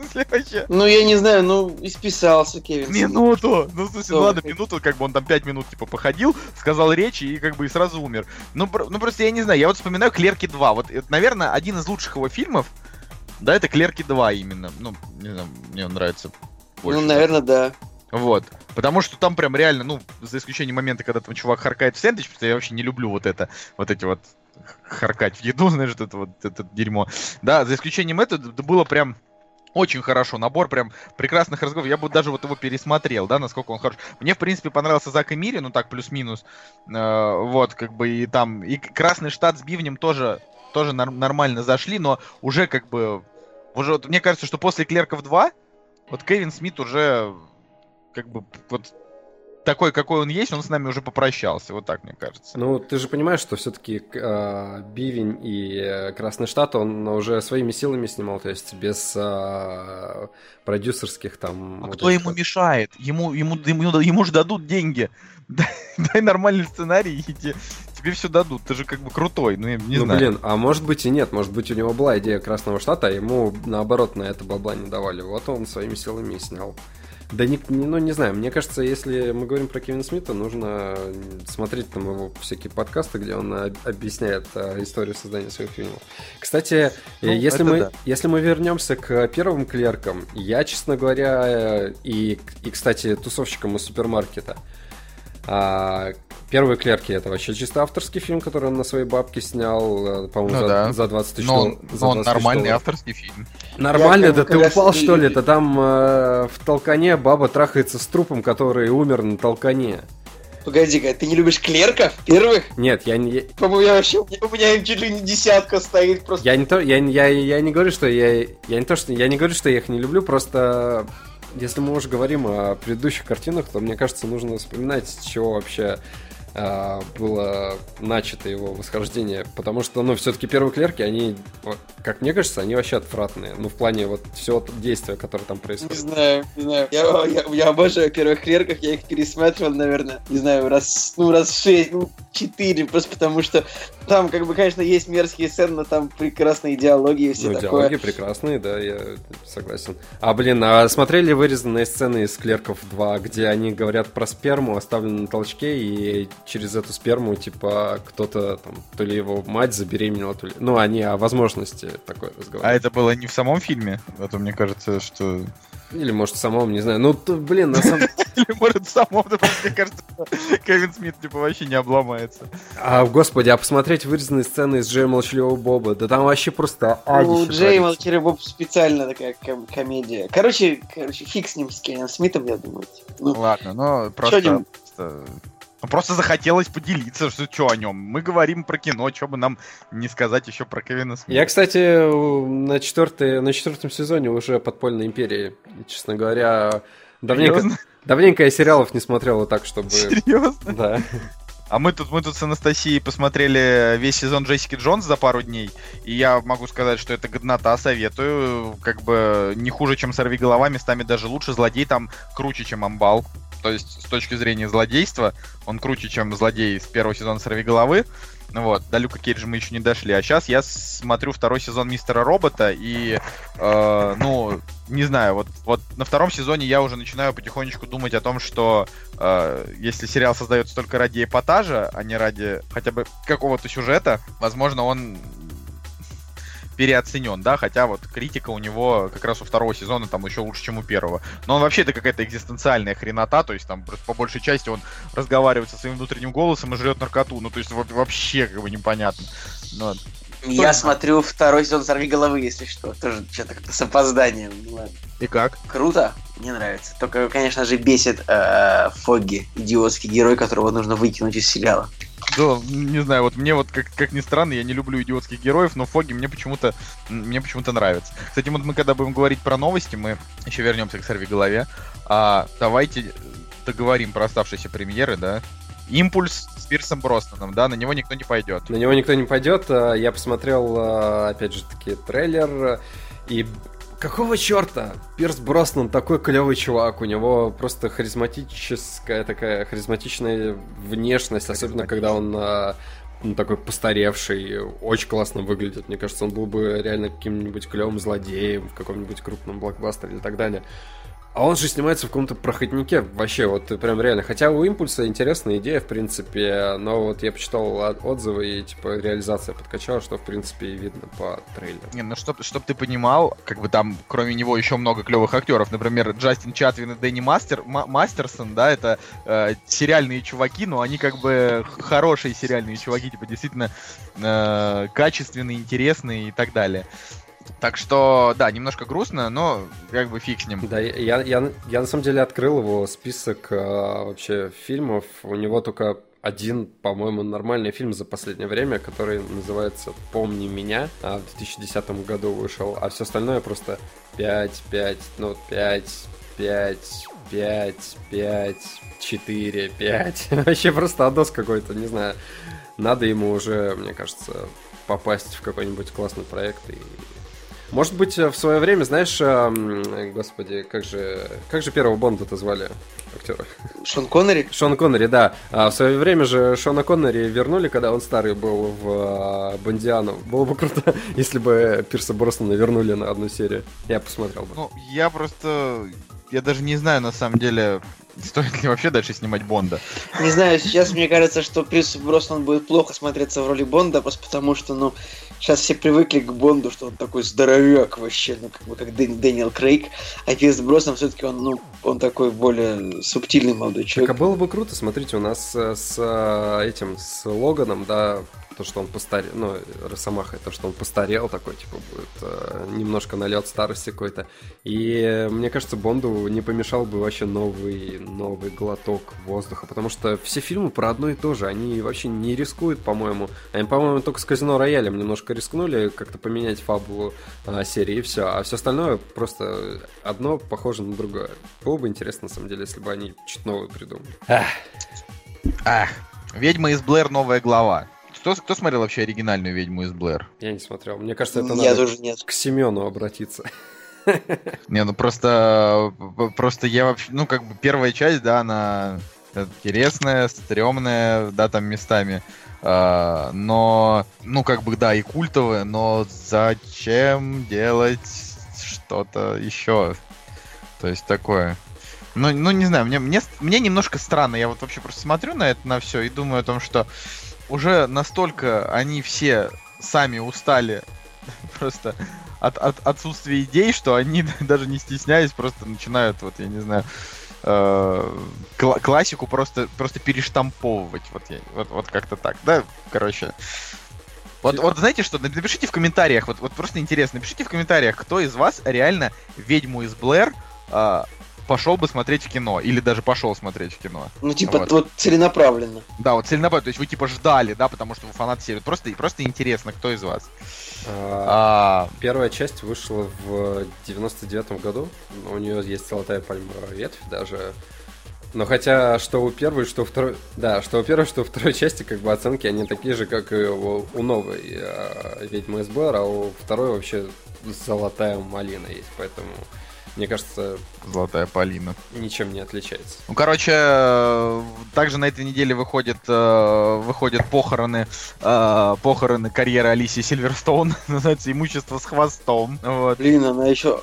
Ну, я не знаю, ну, исписался Кевин. Минуту! Ну, смысле, Что? ладно, минуту, как бы он там пять минут, типа, походил, сказал речи и как бы и сразу умер. Ну, ну просто я не знаю, я вот вспоминаю «Клерки 2». Вот, это, наверное, один из лучших его фильмов, да, это «Клерки 2» именно. Ну, не знаю, мне он нравится больше. Ну, наверное, да. Вот. Потому что там прям реально, ну, за исключением момента, когда там чувак харкает в сэндвич, потому что я вообще не люблю вот это, вот эти вот харкать в еду, знаешь, это вот это дерьмо. Да, за исключением этого, это было прям очень хорошо, набор прям прекрасных разговоров. Я бы даже вот его пересмотрел, да, насколько он хорош. Мне, в принципе, понравился Зак и Мири, ну так, плюс-минус. Э, вот, как бы и там, и Красный Штат с Бивнем тоже, тоже нор- нормально зашли, но уже как бы, уже вот, мне кажется, что после Клерков 2 вот Кевин Смит уже как бы вот такой, какой он есть, он с нами уже попрощался. Вот так, мне кажется. Ну, ты же понимаешь, что все-таки Бивень и э, Красный Штат он уже своими силами снимал, то есть без э, продюсерских там... А вот кто ему вот. мешает? Ему, ему, ему, ему же дадут деньги. Дай, дай нормальный сценарий и те- тебе все дадут, ты же как бы крутой, ну, я не ну, знаю. блин, а может быть и нет, может быть у него была идея Красного Штата, а ему наоборот на это бабла не давали. Вот он своими силами и снял. Да не, ну не знаю, мне кажется, если мы говорим про Кевина Смита, нужно смотреть там его всякие подкасты, где он об- объясняет э, историю создания своих фильмов. Кстати, э, Ну, если, мы, да. если мы вернемся к первым клеркам, я, честно говоря, и, и кстати, тусовщикам из супермаркета, а, Первые клерки это вообще чисто авторский фильм, который он на своей бабке снял, э, по-моему, Ну за, да. за 20 тысяч Но он, за он 20 тысяч нормальный долларов. авторский фильм. Нормально, Я да ты упал, и- что ли? Да там э, в толкане баба трахается с трупом, который умер на толкане. Погоди-ка, ты не любишь клерков первых? Нет, я не, По-моему, я вообще, у меня им чуть ли не десятка стоит просто. я не то, я, не- я, я не говорю, что я, я не то, что я не говорю, что я их не люблю, просто если мы уже говорим о предыдущих картинах, то мне кажется, нужно вспоминать, чего вообще было начато его восхождение, потому что, ну, все-таки первые клерки, они, как мне кажется, они вообще отвратные, ну, в плане вот всего действия, которое там Не происходит. знаю, не знаю. Я, я, я обожаю первых клерков, я их пересматривал, наверное, не знаю, раз, ну, раз шесть, ну, четыре, просто потому что там, как бы, конечно, есть мерзкие сцены, но там прекрасные диалоги и все Ну, такое. диалоги прекрасные, да, я согласен. А, блин, а смотрели вырезанные сцены из «Клерков 2», где они говорят про сперму, оставленную на толчке, и через эту сперму, типа, кто-то, там, то ли его мать забеременела, то ли... Ну, они о возможности такой А разговаривают. это было не в самом фильме? А то мне кажется, что... Или, может, самому, не знаю. Ну, т- блин, на самом... Или, может, в самом, да, просто мне кажется, Кевин Смит, типа, вообще не обломается. А, господи, а посмотреть вырезанные сцены из Джея Молчаливого Боба, да там вообще просто У адище Джей. Молчаливый Боб специально такая ком- комедия. Короче, короче, фиг с ним, с Кевином Смитом, я думаю. Ну, Ладно, ну, просто... просто- захотелось поделиться, что, что о нем. Мы говорим про кино, что бы нам не сказать еще про Кевина Смита. Я, кстати, на, четвертой, на четвертом сезоне уже подпольной империи. Честно говоря, давненько, Серьезно? давненько я сериалов не смотрел так, чтобы. Серьезно? Да. А мы тут, мы тут с Анастасией посмотрели весь сезон Джессики Джонс за пару дней, и я могу сказать, что это годнота, советую. Как бы не хуже, чем «Сорви голова», местами даже лучше. Злодей там круче, чем Амбал. То есть, с точки зрения злодейства, он круче, чем злодей с первого сезона «Сорви головы». Ну вот, до Люка Кейджа мы еще не дошли. А сейчас я смотрю второй сезон Мистера Робота, и, э, ну, не знаю, вот, вот на втором сезоне я уже начинаю потихонечку думать о том, что э, если сериал создается только ради эпатажа, а не ради хотя бы какого-то сюжета, возможно, он переоценен, да, хотя вот критика у него как раз у второго сезона там еще лучше, чем у первого. Но он вообще это какая-то экзистенциальная хренота, то есть там по большей части он разговаривает со своим внутренним голосом и жрет наркоту, ну то есть во- вообще как бы непонятно. Вот. я смотрю второй сезон «Сорви головы», если что. Тоже что-то как-то с опозданием. Ну, ладно. И как? Круто, мне нравится. Только, конечно же, бесит э, Фогги, идиотский герой, которого нужно выкинуть из сериала. Да, не знаю, вот мне вот, как, как ни странно, я не люблю идиотских героев, но Фоги мне почему-то мне почему-то нравится. Кстати, вот мы когда будем говорить про новости, мы еще вернемся к сорви голове. А, давайте договорим про оставшиеся премьеры, да. Импульс с Пирсом Броснаном, да, на него никто не пойдет. На него никто не пойдет. а, Я посмотрел, а, опять же таки, трейлер. И какого черта? Пирс Броснан такой клевый чувак. У него просто харизматическая такая харизматичная внешность, особенно когда он а, ну, такой постаревший, очень классно выглядит. Мне кажется, он был бы реально каким-нибудь клевым злодеем в каком-нибудь крупном блокбастере и так далее. А он же снимается в каком-то проходнике вообще, вот прям реально. Хотя у Импульса интересная идея, в принципе, но вот я почитал от- отзывы и, типа, реализация подкачала, что, в принципе, и видно по трейлеру. Не, ну чтоб, чтоб ты понимал, как бы там, кроме него, еще много клевых актеров. Например, Джастин Чатвин и Дэнни Мастер, Ма- Мастерсон, да, это э, сериальные чуваки, но они как бы хорошие сериальные чуваки, типа действительно э, качественные, интересные и так далее. Так что, да, немножко грустно, но как бы фиг с ним. Да, я, я, я на самом деле открыл его список а, вообще фильмов. У него только один, по-моему, нормальный фильм за последнее время, который называется «Помни меня», а в 2010 году вышел, а все остальное просто 5, 5, ну 5, 5, 5, 5, 4, 5. Вообще просто отдос какой-то, не знаю. Надо ему уже, мне кажется, попасть в какой-нибудь классный проект и Может быть, э, в свое время, знаешь, э, м, господи, как же, как же первого Бонда-то звали актера? Шон Коннери? Шон Коннери, да. А в свое время же Шона Коннери вернули, когда он старый был в э, Бондиану. Было бы круто, если бы Пирса Броснана вернули на одну серию. Я посмотрел бы. Ну, я просто... Я даже не знаю, на самом деле, стоит ли вообще дальше снимать Бонда. Не знаю, сейчас мне кажется, что Пирс Броснан будет плохо смотреться в роли Бонда, просто потому что, ну, сейчас все привыкли к Бонду, что он такой здоровяк вообще, ну, как бы как Дэн- Дэниел Крейг, а Пирс Броснан все-таки он, ну, он такой более субтильный молодой Так, а человек. было бы круто, смотрите, у нас э, с э, этим, с Логаном, да, то, что он постарел, ну, Росомаха, то, что он постарел такой, типа, будет э, немножко налет старости какой-то. И мне кажется, Бонду не помешал бы вообще новый, новый глоток воздуха, потому что все фильмы про одно и то же, они вообще не рискуют, по-моему. Они, по-моему, только с Казино Роялем немножко рискнули как-то поменять фабулу э, серии, и все. А все остальное просто одно похоже на другое. Было бы интересно, на самом деле, если бы они что-то новое придумали. Ах, «Ведьма из Блэр. Новая глава». Кто, кто смотрел вообще оригинальную «Ведьму из Блэр»? Я не смотрел. Мне кажется, это Я надо тоже нет. к Семену обратиться. Не, ну просто, просто я вообще, ну как бы первая часть, да, она интересная, стрёмная, да, там местами. А, но, ну как бы, да, и культовая, но зачем делать что-то еще? То есть такое. Ну, ну не знаю, мне, мне, мне немножко странно. Я вот вообще просто смотрю на это, на все и думаю о том, что уже настолько они все сами устали просто от, от отсутствия идей, что они даже не стесняясь просто начинают, вот я не знаю, э, кла- классику просто, просто перештамповывать. Вот, я, вот, вот как-то так. Да, короче. Вот, вот знаете что, напишите в комментариях, вот, вот просто интересно, напишите в комментариях, кто из вас реально ведьму из Блэр э, пошел бы смотреть в кино, или даже пошел смотреть в кино. Ну, типа, Вот. вот, целенаправленно. Да, вот целенаправленно, то есть вы типа ждали, да, потому что вы фанат серии. Просто, просто интересно, кто из вас. А, А, Первая часть вышла в 99 году. У нее есть золотая пальмовая ветвь даже. Но хотя, что у первой, что у второй... Да, что у первой, что у второй части, как бы оценки, они такие же, как и у, у новой э, Ведьмы Блэр, а у второй вообще золотая малина есть, поэтому, мне кажется, Золотая Полина. ничем не отличается. Ну, короче, также на этой неделе выходят, э, выходят похороны, э, похороны карьеры Алисии Сильверстоун. Называется «Имущество с хвостом». Вот. Блин, она еще...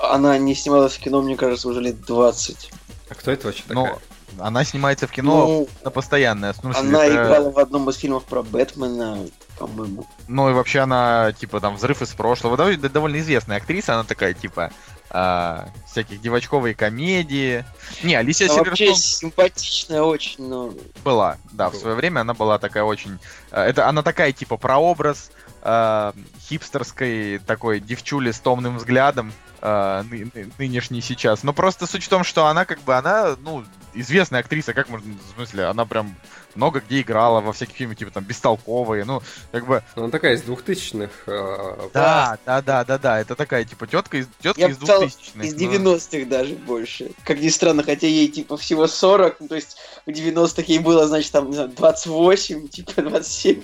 Она не снималась в кино, мне кажется, уже лет 20. А кто это вообще Но такая? она снимается в кино Ну, на постоянной основе. она Это- играла в одном из фильмов про Бэтмена, по-моему. Ну и вообще она, типа, там, взрыв из прошлого. Дов- да- довольно известная актриса, она такая, типа, а, всяких девочковые комедии. Не, Алисия Она вообще Сильверстоун симпатичная очень, но... была, да, в свое время она была такая очень... э, Это она такая, типа, прообраз э, хипстерской такой девчули с томным взглядом, э, ны- ны- нынешней сейчас. Но просто суть в том, что она, как бы, она, ну, известная актриса, как можно, в смысле, она прям много где играла, во всяких фильмах, типа, там, бестолковые, ну, как бы, Ну, Она такая из двухтысячных. э, Да, да, да, да, да. Это такая, типа, тетка из тетка Я из 2000-х. Из ну. 90-х даже больше. Как ни странно, хотя ей типа всего 40, ну, то есть в 90-х ей было, значит, там, не знаю, 28, типа 27.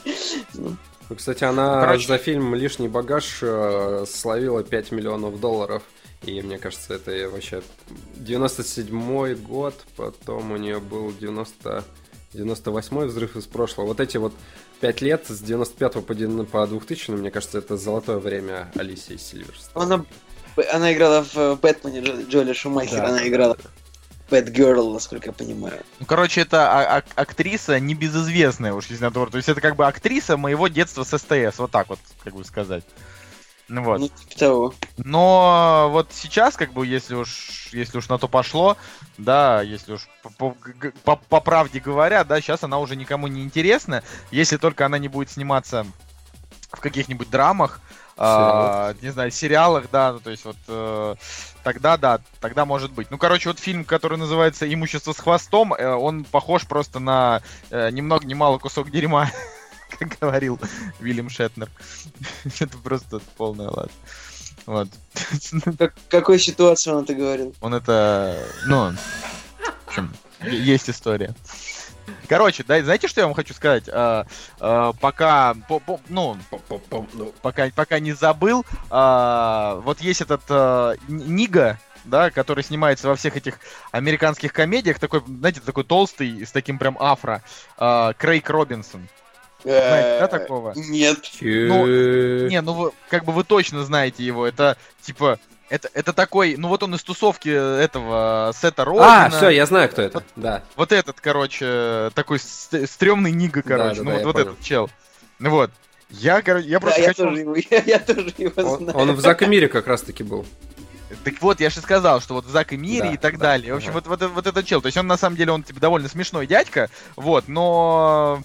Ну, Ну, кстати, она Короче. за фильм «Лишний багаж» э, словила 5 миллионов долларов. И мне кажется, это вообще 97 год, потом у нее был 90... 98 взрыв из прошлого. Вот эти вот 5 лет с 95 по, 9 по 2000, мне кажется, это золотое время Алисии Сильверстон. она, она играла в э, Бэтмене Джо- Джоэля Шумахера, Да. она играла в Бэтгерл, насколько я понимаю. Ну, короче, это а- а- актриса небезызвестная уж, то. То есть это как бы актриса моего детства с СТС, вот так вот, как бы сказать. Ну вот. Ну, типа того. Но вот сейчас, как бы, если уж, если уж на то пошло, да, если уж по, по- по правде говоря, да, сейчас она уже никому не интересна, если только она не будет сниматься в каких-нибудь драмах, а, не знаю, сериалах, да, ну, то есть вот э, тогда, да, тогда может быть. Ну, короче, вот фильм, который называется «Имущество с хвостом», э, он похож просто на э, ни много ни мало кусок дерьма, как говорил Вильям Шетнер. Это просто полная лад. Вот. Как, какой ситуации он это говорил? Он это, ну, в общем, есть история. Короче, да, знаете, что я вам хочу сказать? А, а, пока, по- по- ну, ну, пока, пока не забыл, а, вот есть этот а, Нига, да, который снимается во всех этих американских комедиях, такой, знаете, такой толстый, с таким прям афро, а, Крейг Робинсон. Знаете, да, Э, такого? Нет. чё? Не, ну вы, как бы вы точно знаете его, это, типа, это, это такой, ну вот он из тусовки этого Сета Рогена. А, все, я знаю, кто это. Да. Вот этот, короче, такой ст- стрёмный Нига, короче, да, ну да, вот, я вот понял. этот чел. Ну вот. Я, короче, я Да, просто я хочу... тоже его, я, я тоже его Он, знаю. он в Закамире как раз таки был. Так вот, я же сказал, что вот в Зак и Мире Да, и так да, далее. В общем, ага. вот, вот, вот этот чел. То есть он на самом деле, он типа довольно смешной дядька, вот, но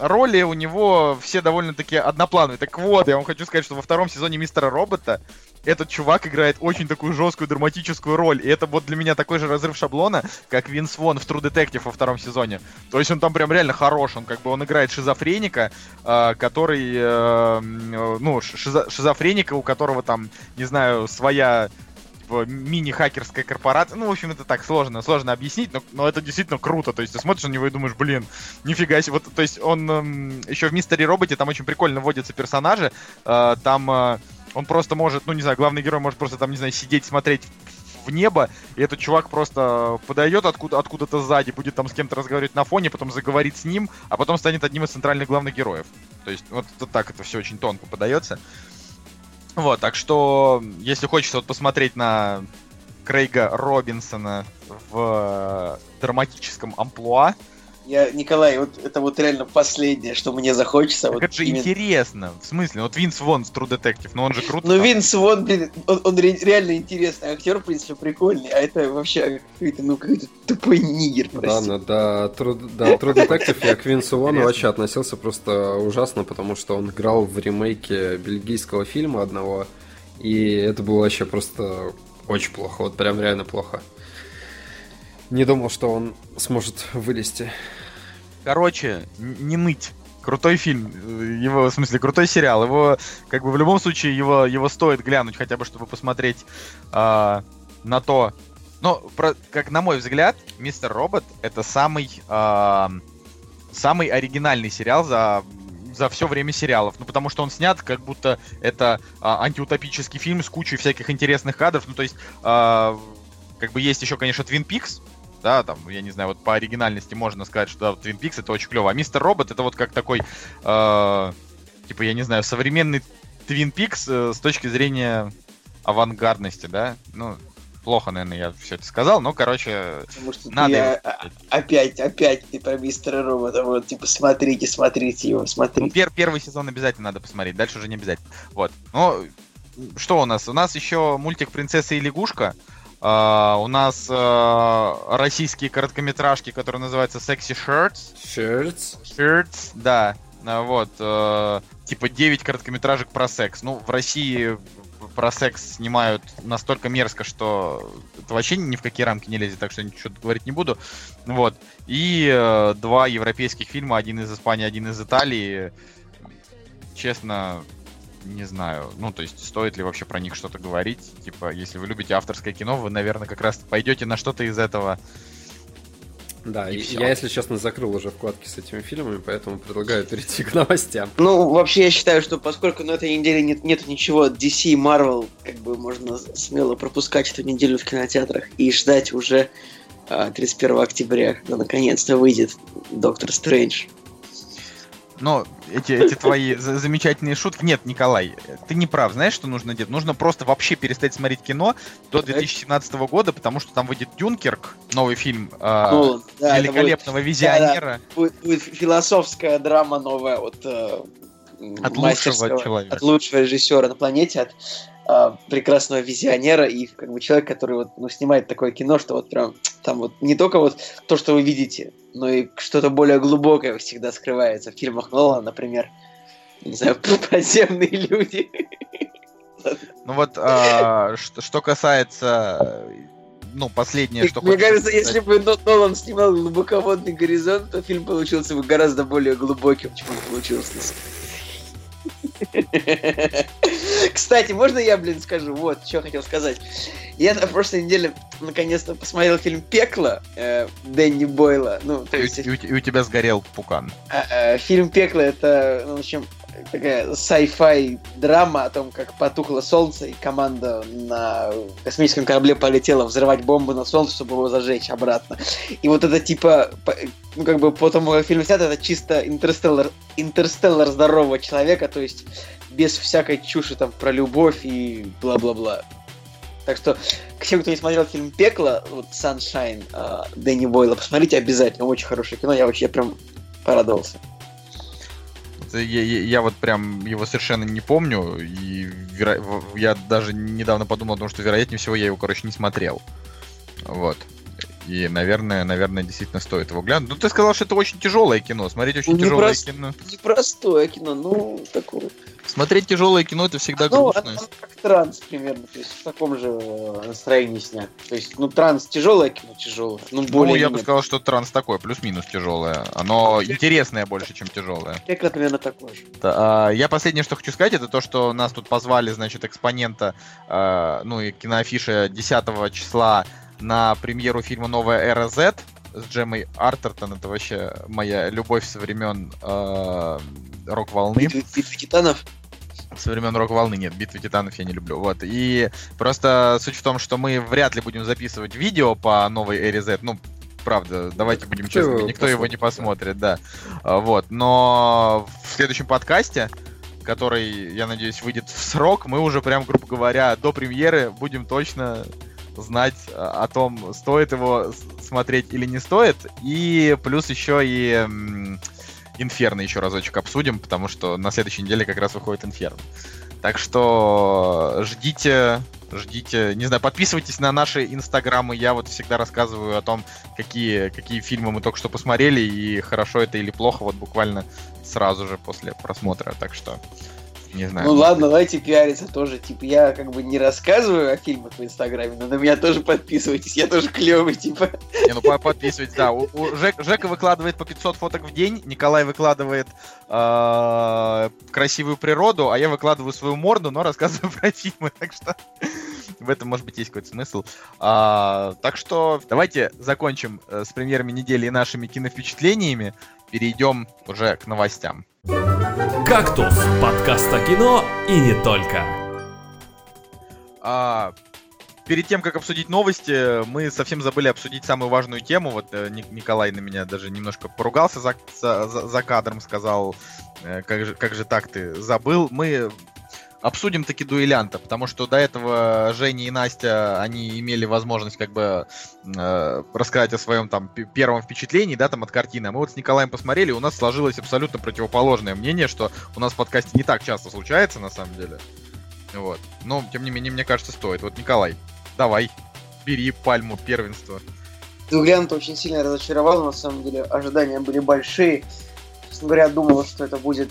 роли у него все довольно-таки одноплановые. Так вот, я вам хочу сказать, что во втором сезоне Мистера Робота этот чувак играет очень такую жесткую драматическую роль. И это вот для меня такой же разрыв шаблона, как Винс Вон в True Detective во втором сезоне. То есть он там прям реально хорош. Он как бы он играет шизофреника, э, который, э, э, ну, шизо- шизофреника, у которого там, не знаю, своя типа, мини-хакерская корпорация. Ну, в общем, это так сложно, сложно объяснить, но, но это действительно круто. То есть ты смотришь на него и думаешь, блин, нифига себе. Вот, то есть он эм, еще в Мистере Роботе там очень прикольно вводятся персонажи. Э, там э, он просто может, ну, не знаю, главный герой может просто там, не знаю, сидеть, смотреть в небо, и этот чувак просто подойдет откуда, откуда-то сзади, будет там с кем-то разговаривать на фоне, потом заговорит с ним, а потом станет одним из центральных главных героев. То есть вот так это все очень тонко подается. Вот, так что, если хочется вот посмотреть на Крейга Робинсона в э, драматическом амплуа, Я, Николай, вот это вот реально последнее, что мне захочется. так вот это же именно- интересно. В смысле, вот Винс Вон с True Detective, но он же круто. Ну. Винс Вон, блин, он, он ре- реально интересный актер, в принципе, прикольный, а это вообще какой-то, ну, какой-то тупой нигер, Да, прости. ну, да, True, да, True Detective я к Винсу Вону вообще относился просто ужасно, потому что он играл в ремейке бельгийского фильма одного, и это было вообще просто очень плохо, вот прям реально плохо. Не думал, что он сможет вылезти. Короче, не ныть. Крутой фильм, э, его, в смысле, крутой сериал. Его, как бы, в любом случае, его, его стоит глянуть, хотя бы, чтобы посмотреть а, на то. Ну, про- как на мой взгляд, Мистер Робот это самый, а, самый оригинальный сериал за за все время сериалов. Ну, потому что он снят, как будто это а, антиутопический фильм с кучей всяких интересных кадров. Ну, то есть, а, как бы есть еще, конечно, Твин Пикс, да, там, я не знаю, вот по оригинальности можно сказать, что да, Твин Пикс это очень клево. А Мистер Робот это вот как такой, э, типа, я не знаю, современный Твин Пикс э, с точки зрения авангардности, да? Ну, плохо, наверное, я все это сказал, но, короче, Потому что надо его а, опять, опять ты про мистера робота, вот, типа, смотрите, смотрите его, ну, смотрите. пер- первый сезон обязательно надо посмотреть, дальше уже не обязательно. Вот. Ну, что у нас? У нас еще мультик «Принцесса и лягушка». А, у нас а, российские короткометражки, которые называются «Sexy Shirts». Shirts. Shirts, да. А, Вот. э, типа 9 короткометражек про секс. Ну, в России про секс снимают настолько мерзко, что это вообще ни в какие рамки не лезет, так что ничего говорить не буду. Вот. И э, два европейских фильма, один из Испании, один из Италии. Честно, не знаю. Ну, то есть, стоит ли вообще про них что-то говорить? Типа, если вы любите авторское кино, вы, наверное, как раз пойдете на что-то из этого. Да, И я, если честно, закрыл уже вкладки с этими фильмами, поэтому предлагаю перейти к новостям. Ну, вообще, я считаю, что поскольку на этой неделе нет, нет ничего от DC и Marvel, как бы можно смело пропускать эту неделю в кинотеатрах и ждать уже а, 31 октября, когда наконец-то выйдет Доктор Стрэндж. Но эти, эти твои за- замечательные шутки... Нет, Николай, ты не прав. Знаешь, что нужно делать? Нужно просто вообще перестать смотреть кино до 2017 года, потому что там выйдет Дюнкерк, новый фильм а, Нолан, да, великолепного визионера. Будет, будет философская драма новая от, э, От лучшего человека. от лучшего режиссера на планете, от э, прекрасного визионера и как бы человек, который вот ну, снимает такое кино, что вот прям там вот не только вот то, что вы видите, но и что-то более глубокое всегда скрывается в фильмах Нолана, например, не знаю, подземные люди. Ну вот, а, что, что касается... Ну, последнее, что Мне кажется, сказать. если бы Но- Нолан снимал глубоководный горизонт, то фильм получился бы гораздо более глубоким, чем он получился. Кстати, можно я, блин, скажу? Вот, что хотел сказать. Я на прошлой неделе наконец-то посмотрел фильм «Пекло» э, Дэнни Бойла. Ну, у- и у тебя сгорел пукан. э, э, фильм «Пекло» — это, ну, в общем, такая sci-fi драма о том, как потухло солнце, и команда на космическом корабле полетела взрывать бомбу на солнце, чтобы его зажечь обратно. И вот это типа, ну как бы по тому, как фильм снят, это чисто интерстеллар, интерстеллар здорового человека, то есть без всякой чуши там про любовь и бла-бла-бла. Так что, к тем, кто не смотрел фильм «Пекло», вот «Sunshine» э, Дэнни Бойла, посмотрите обязательно, очень хорошее кино, я я прям порадовался. Я, я- вот прям его совершенно не помню, и веро- я даже недавно подумал о том, что вероятнее всего я его, короче, не смотрел. Вот. И, наверное, наверное, действительно стоит его глянуть. Ну, ты сказал, что это очень тяжелое кино. Смотреть очень Ну, не тяжелое просто. кино. Непростое кино, ну, такое. Смотреть тяжелое кино это всегда Ну, грустно. оно как транс примерно, то есть в таком же э, настроении снят. То есть, ну, транс тяжелое кино, тяжелое. Ну, Ну, более я бы сказал, что транс такое, плюс-минус тяжелое. Оно интересное больше, чем тяжелое. Как, примерно такой же. Та- а, Я последнее, что хочу сказать, это то, что нас тут позвали, значит, экспонента, а, ну и киноафиша 10 числа на премьеру фильма «Новая эра Z» с Джемой Артертон. Это вообще моя любовь со времен э, рок-волны. Битвы, титанов. Со времен рок-волны нет, битвы титанов я не люблю. Вот. И просто суть в том, что мы вряд ли будем записывать видео по новой эре Z. Ну, правда, давайте будем Кто честными, его никто его не посмотрит, посмотрит, да. А, Вот. Но в следующем подкасте, который, я надеюсь, выйдет в срок, мы уже прям, грубо говоря, до премьеры будем точно знать а, о том, стоит его смотреть или не стоит. И плюс еще и Инферно еще разочек обсудим, потому что на следующей неделе как раз выходит Инферно. Так что ждите, ждите, не знаю, подписывайтесь на наши инстаграмы. Я вот всегда рассказываю о том, какие, какие фильмы мы только что посмотрели, и хорошо это или плохо, вот буквально сразу же после просмотра. Так что, не знаю. Ну ладно, давайте пиариться тоже. Типа, я как бы не рассказываю о фильмах в Инстаграме, но на меня тоже подписывайтесь, я тоже клевый, типа. Не, ну по- подписывайтесь, да. У, у Жек- Жека выкладывает по 500 фоток в день, Николай выкладывает э, красивую природу, а я выкладываю свою морду, но рассказываю про фильмы, так что в этом, может быть, есть какой-то смысл. А, так что давайте закончим э, с премьерами недели и нашими киновпечатлениями, перейдем уже к новостям. «Кактус» — подкаст о кино и не только. А, перед тем, как обсудить новости, мы совсем забыли обсудить самую важную тему. Вот э, Ник- Николай на меня даже немножко поругался за, за, за- за кадром, сказал, э, как, же, как же так ты забыл. Мы обсудим таки дуэлянта, потому что до этого Женя и Настя, они имели возможность как бы э, рассказать о своем там пе- первом впечатлении, да, там от картины. А мы вот с Николаем посмотрели, у нас сложилось абсолютно противоположное мнение, что у нас в подкасте не так часто случается, на самом деле. Вот. Но, тем не менее, мне кажется, стоит. Вот, Николай, давай, бери пальму первенства. Дуглянт очень сильно разочаровал, на самом деле ожидания были большие. Честно говоря, думал, что это будет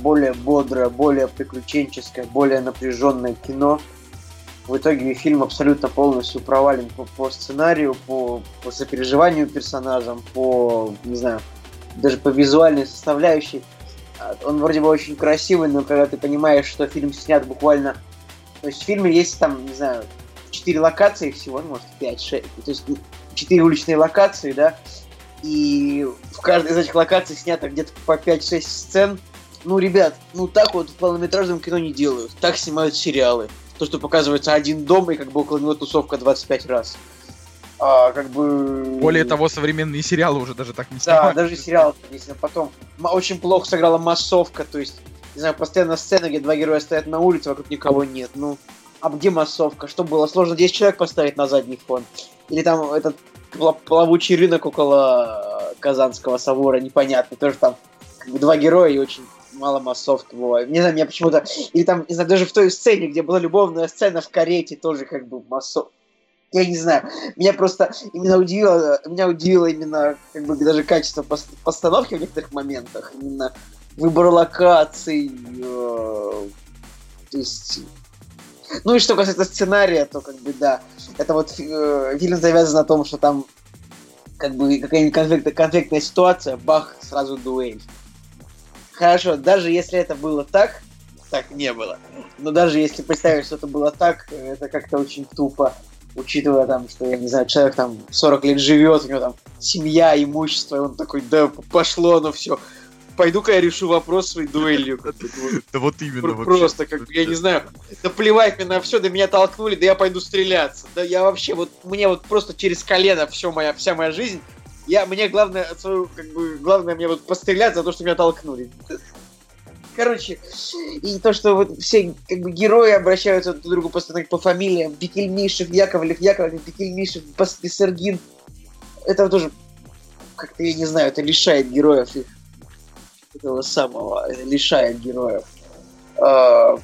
более бодрое, более приключенческое, более напряженное кино. В итоге фильм абсолютно полностью провален по, по сценарию, по, по сопереживанию персонажам, по, не знаю, даже по визуальной составляющей. А, Он вроде бы очень красивый, но когда ты понимаешь, что фильм снят буквально... То есть в фильме есть там, не знаю, четыре локации всего, ну, может, 5-6. То есть четыре уличные локации, да, и в каждой из этих локаций снято где-то по 5-6 сцен. Ну, ребят, ну так вот в полнометражном кино не делают. Так снимают сериалы. То, что показывается один дом, и как бы около него тусовка 25 раз. А, как бы... Более того, современные сериалы уже даже так не Да, снимают. даже сериал, если потом очень плохо сыграла массовка, то есть, не знаю, постоянно сцена, где два героя стоят на улице, вокруг никого нет. Ну, а где массовка? Что было? Сложно 10 человек поставить на задний фон? Или там этот пла- плавучий рынок около э, Казанского собора, непонятно. Тоже там как бы, два героя и очень мало массовки бывает. Не знаю, меня почему-то... Или там, не знаю, даже в той сцене, где была любовная сцена в карете, тоже как бы массовка. Я не знаю. Меня просто именно удивило, меня удивило именно как бы даже качество пос- постановки в некоторых моментах, именно выбор локаций, э, то есть, ну и что касается сценария, то как бы да, это вот э, фильм завязан на том, что там как бы какая-нибудь конфликт- конфликтная ситуация, бах, сразу дуэль. Хорошо, даже если это было так, так не было. Но даже если представить, что это было так, это как-то очень тупо, учитывая там, что, я не знаю, человек там 40 лет живет, у него там семья, имущество, и он такой, да, пошло оно все. Пойду-ка я решу вопрос своей дуэлью. Да вот именно. Просто, как бы, я не знаю, да плевать мне на все, да меня толкнули, да я пойду стреляться. Да я вообще, вот, мне вот просто через колено все моя, вся моя жизнь. Я, мне главное, свою, как бы, главное мне вот пострелять за то, что меня толкнули. Короче, и то, что вот все как бы герои обращаются друг к другу постоянно по фамилиям, Бекельмишев, Яковлев, Яковлев, Бекельмишев, Бас- Бессергин, это тоже как-то, я не знаю, это лишает героев их этого самого, лишает героев э,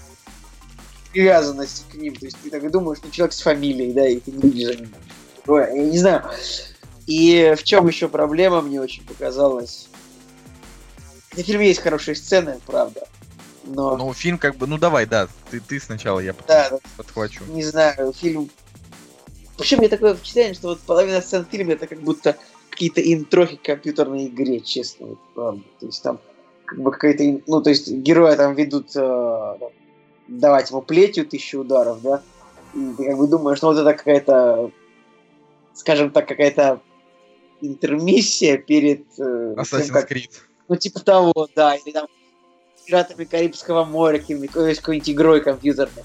привязанности к ним. То есть ты так и думаешь, ну человек с фамилией, да, и ты не видишь. Я не знаю. И в чем еще проблема мне очень показалась? В фильме есть хорошие сцены, правда. Но, Ну, фильм как бы, ну давай, да, ты, ты сначала, я да, подхвачу. не знаю, фильм... Вообще, мне такое впечатление, что вот половина сцен в фильме это как будто какие-то интрохи к компьютерной игре, честно, вот, правда. То есть там как бы какая-то, ну, то есть героя там ведут э, давать ему плетью тысячу ударов, да, и ты как бы думаешь, ну вот это какая-то, скажем так, какая-то интермиссия перед э, Assassin's как Creed. ну, типа того, да, или там пиратами Карибского моря, какой-нибудь игрой компьютерной.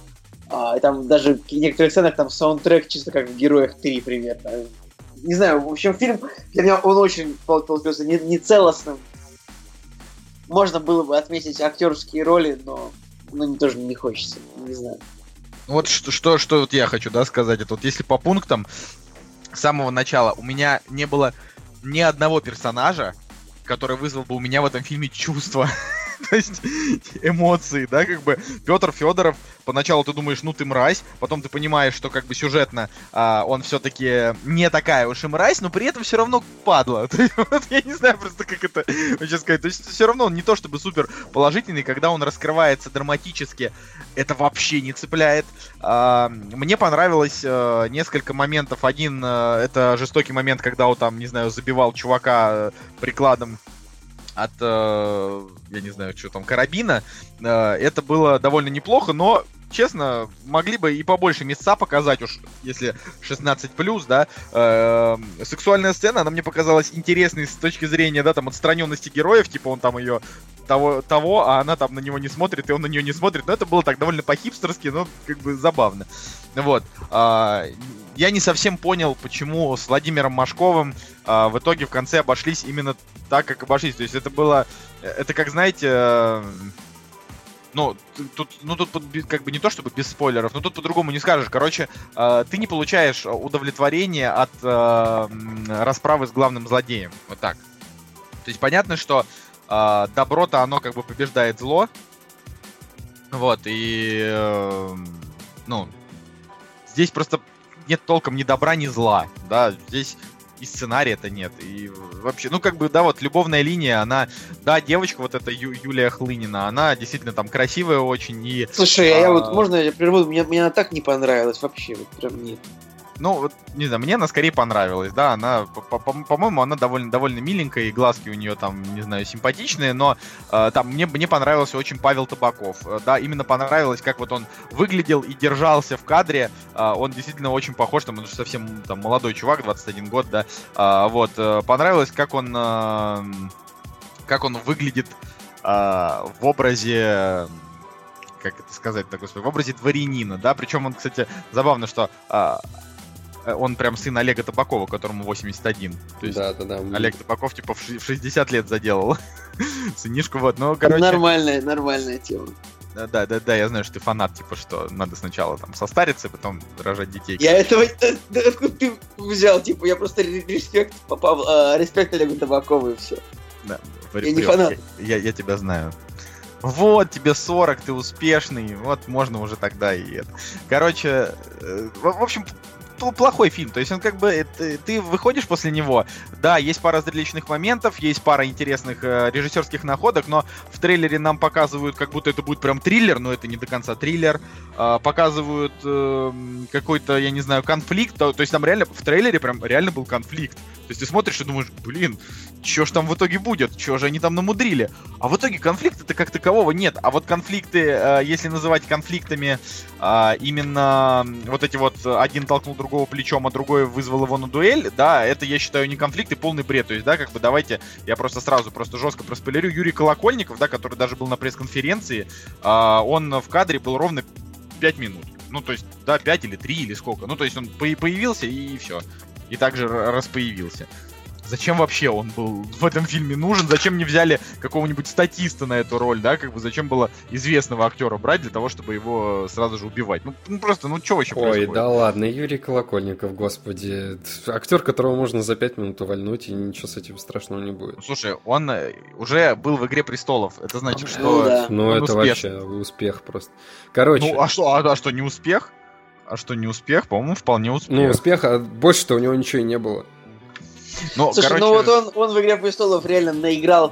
А, и там даже в некоторых сценах там саундтрек чисто как в Героях 3 примерно. Не знаю, в общем, фильм для меня он очень пол- получился не, не целостным. Можно было бы отметить актерские роли, но ну, тоже не хочется, не знаю. Вот что, что, что вот я хочу, да, сказать. Это вот если по пунктам с самого начала у меня не было ни одного персонажа, который вызвал бы у меня в этом фильме чувства. То есть эмоции, да, как бы Петр Федоров, поначалу ты думаешь, ну ты мразь, потом ты понимаешь, что как бы сюжетно а, он все-таки не такая уж и мразь, но при этом все равно падла. Вот я не знаю просто, как это вообще сказать. То есть все равно он не то чтобы супер положительный, когда он раскрывается драматически, это вообще не цепляет. А, Мне понравилось э, несколько моментов. Один э, это жестокий момент, когда он там, не знаю, забивал чувака э, прикладом от, э, я не знаю, что там, карабина. Э, Это было довольно неплохо, но, честно, могли бы и побольше места показать уж, если 16+, да. Э, Сексуальная сцена, она мне показалась интересной с точки зрения, да, там, отстраненности героев, типа он там ее того, того, а она там на него не смотрит, и он на нее не смотрит. Но это было так довольно по-хипстерски, но как бы забавно. Вот. А, Я не совсем понял, почему с Владимиром Машковым а, в итоге в конце обошлись именно так, как обошлись. То есть это было... Это как, знаете... э, Ну, тут, ну, тут как бы не то чтобы без спойлеров, но тут по-другому не скажешь. Короче, э, ты не получаешь удовлетворение от э, расправы с главным злодеем. Вот так. То есть понятно, что э, добро-то оно как бы побеждает зло. Вот, и... э, ну, здесь просто нет толком ни добра, ни зла, да, здесь и сценария-то нет, и вообще, ну, как бы, да, вот любовная линия, она, да, девочка вот эта Ю- Юлия Хлынина, она действительно там красивая очень, и, Слушай, а я А. вот, можно я прерву? Мне, мне она так не понравилась вообще, вот прям нет. Ну, вот, не знаю, мне она скорее понравилась, да, она, по- по- по-моему, она довольно, довольно миленькая, и глазки у нее там, не знаю, симпатичные, но э, там мне, мне понравился очень Павел Табаков, Э, да, именно понравилось, как вот он выглядел и держался в кадре, Э, он действительно очень похож, там, он же совсем там молодой чувак, 21 год, да, А, вот, э, понравилось, как он, э, как он выглядит э, в образе, как это сказать-то, господи, в образе дворянина, да, причем он, кстати, забавно, что э, он прям сын Олега Табакова, которому 81. То есть Да, да, да. Олег Табаков типа в ши- в 60 лет заделал сынишку, вот, ну, короче, Нормальная, нормальная тема. да, да, да, да, я знаю, что ты фанат, типа, что надо сначала там состариться, потом рожать детей. Я этого... да, да, Откуда ты взял? Типа, я просто ре- респект, по Пав- а, респект Олегу Табакову и все. Да, Я не врёшь, фанат. Я, я тебя знаю. Вот, тебе 40, ты успешный, вот можно уже тогда и это. Короче, э, в, общем, плохой фильм. То есть он как бы, э, ты, выходишь после него, да, есть пара зрелищных моментов, есть пара интересных э, режиссерских находок, но в трейлере нам показывают, как будто это будет прям триллер, но это не до конца триллер. Э, показывают э, какой-то, я не знаю, конфликт. То есть там реально в трейлере прям реально был конфликт. То есть ты смотришь и думаешь, блин, что ж там в итоге будет? Что же они там намудрили? А в итоге конфликта-то как такового нет. А вот конфликты, э, если называть конфликтами э, именно вот эти вот один толкнул другого плечом, а другой вызвал его на дуэль, да, это я считаю не конфликт и полный бред. То есть, да, как бы давайте я просто сразу, просто жестко проспойлерю. Юрий Колокольников, да, который даже был на пресс-конференции, э, он в кадре был ровно 5 минут. Ну, то есть, да, 5 или 3 или сколько. Ну, то есть он по- появился и все. И также распоявился. Зачем вообще он был в этом фильме нужен? Зачем не взяли какого-нибудь статиста на эту роль, да? Как бы зачем было известного актера брать для того, чтобы его сразу же убивать? Ну, ну просто, ну что вообще Ой, происходит? да ладно, Юрий Колокольников, господи. Актер, которого можно за пять минут увольнуть, и ничего с этим страшного не будет. Слушай, он э, уже был в «Игре престолов». Это значит, Ну что... да. Ну, это успешный. вообще успех просто. Короче, Ну, а что, а, а что, не успех? А что, не успех? По-моему, вполне успех. ну, успех, а больше-то у него ничего и не было. Ну, Слушай, короче, ну вот он, он в «Игре престолов» реально наиграл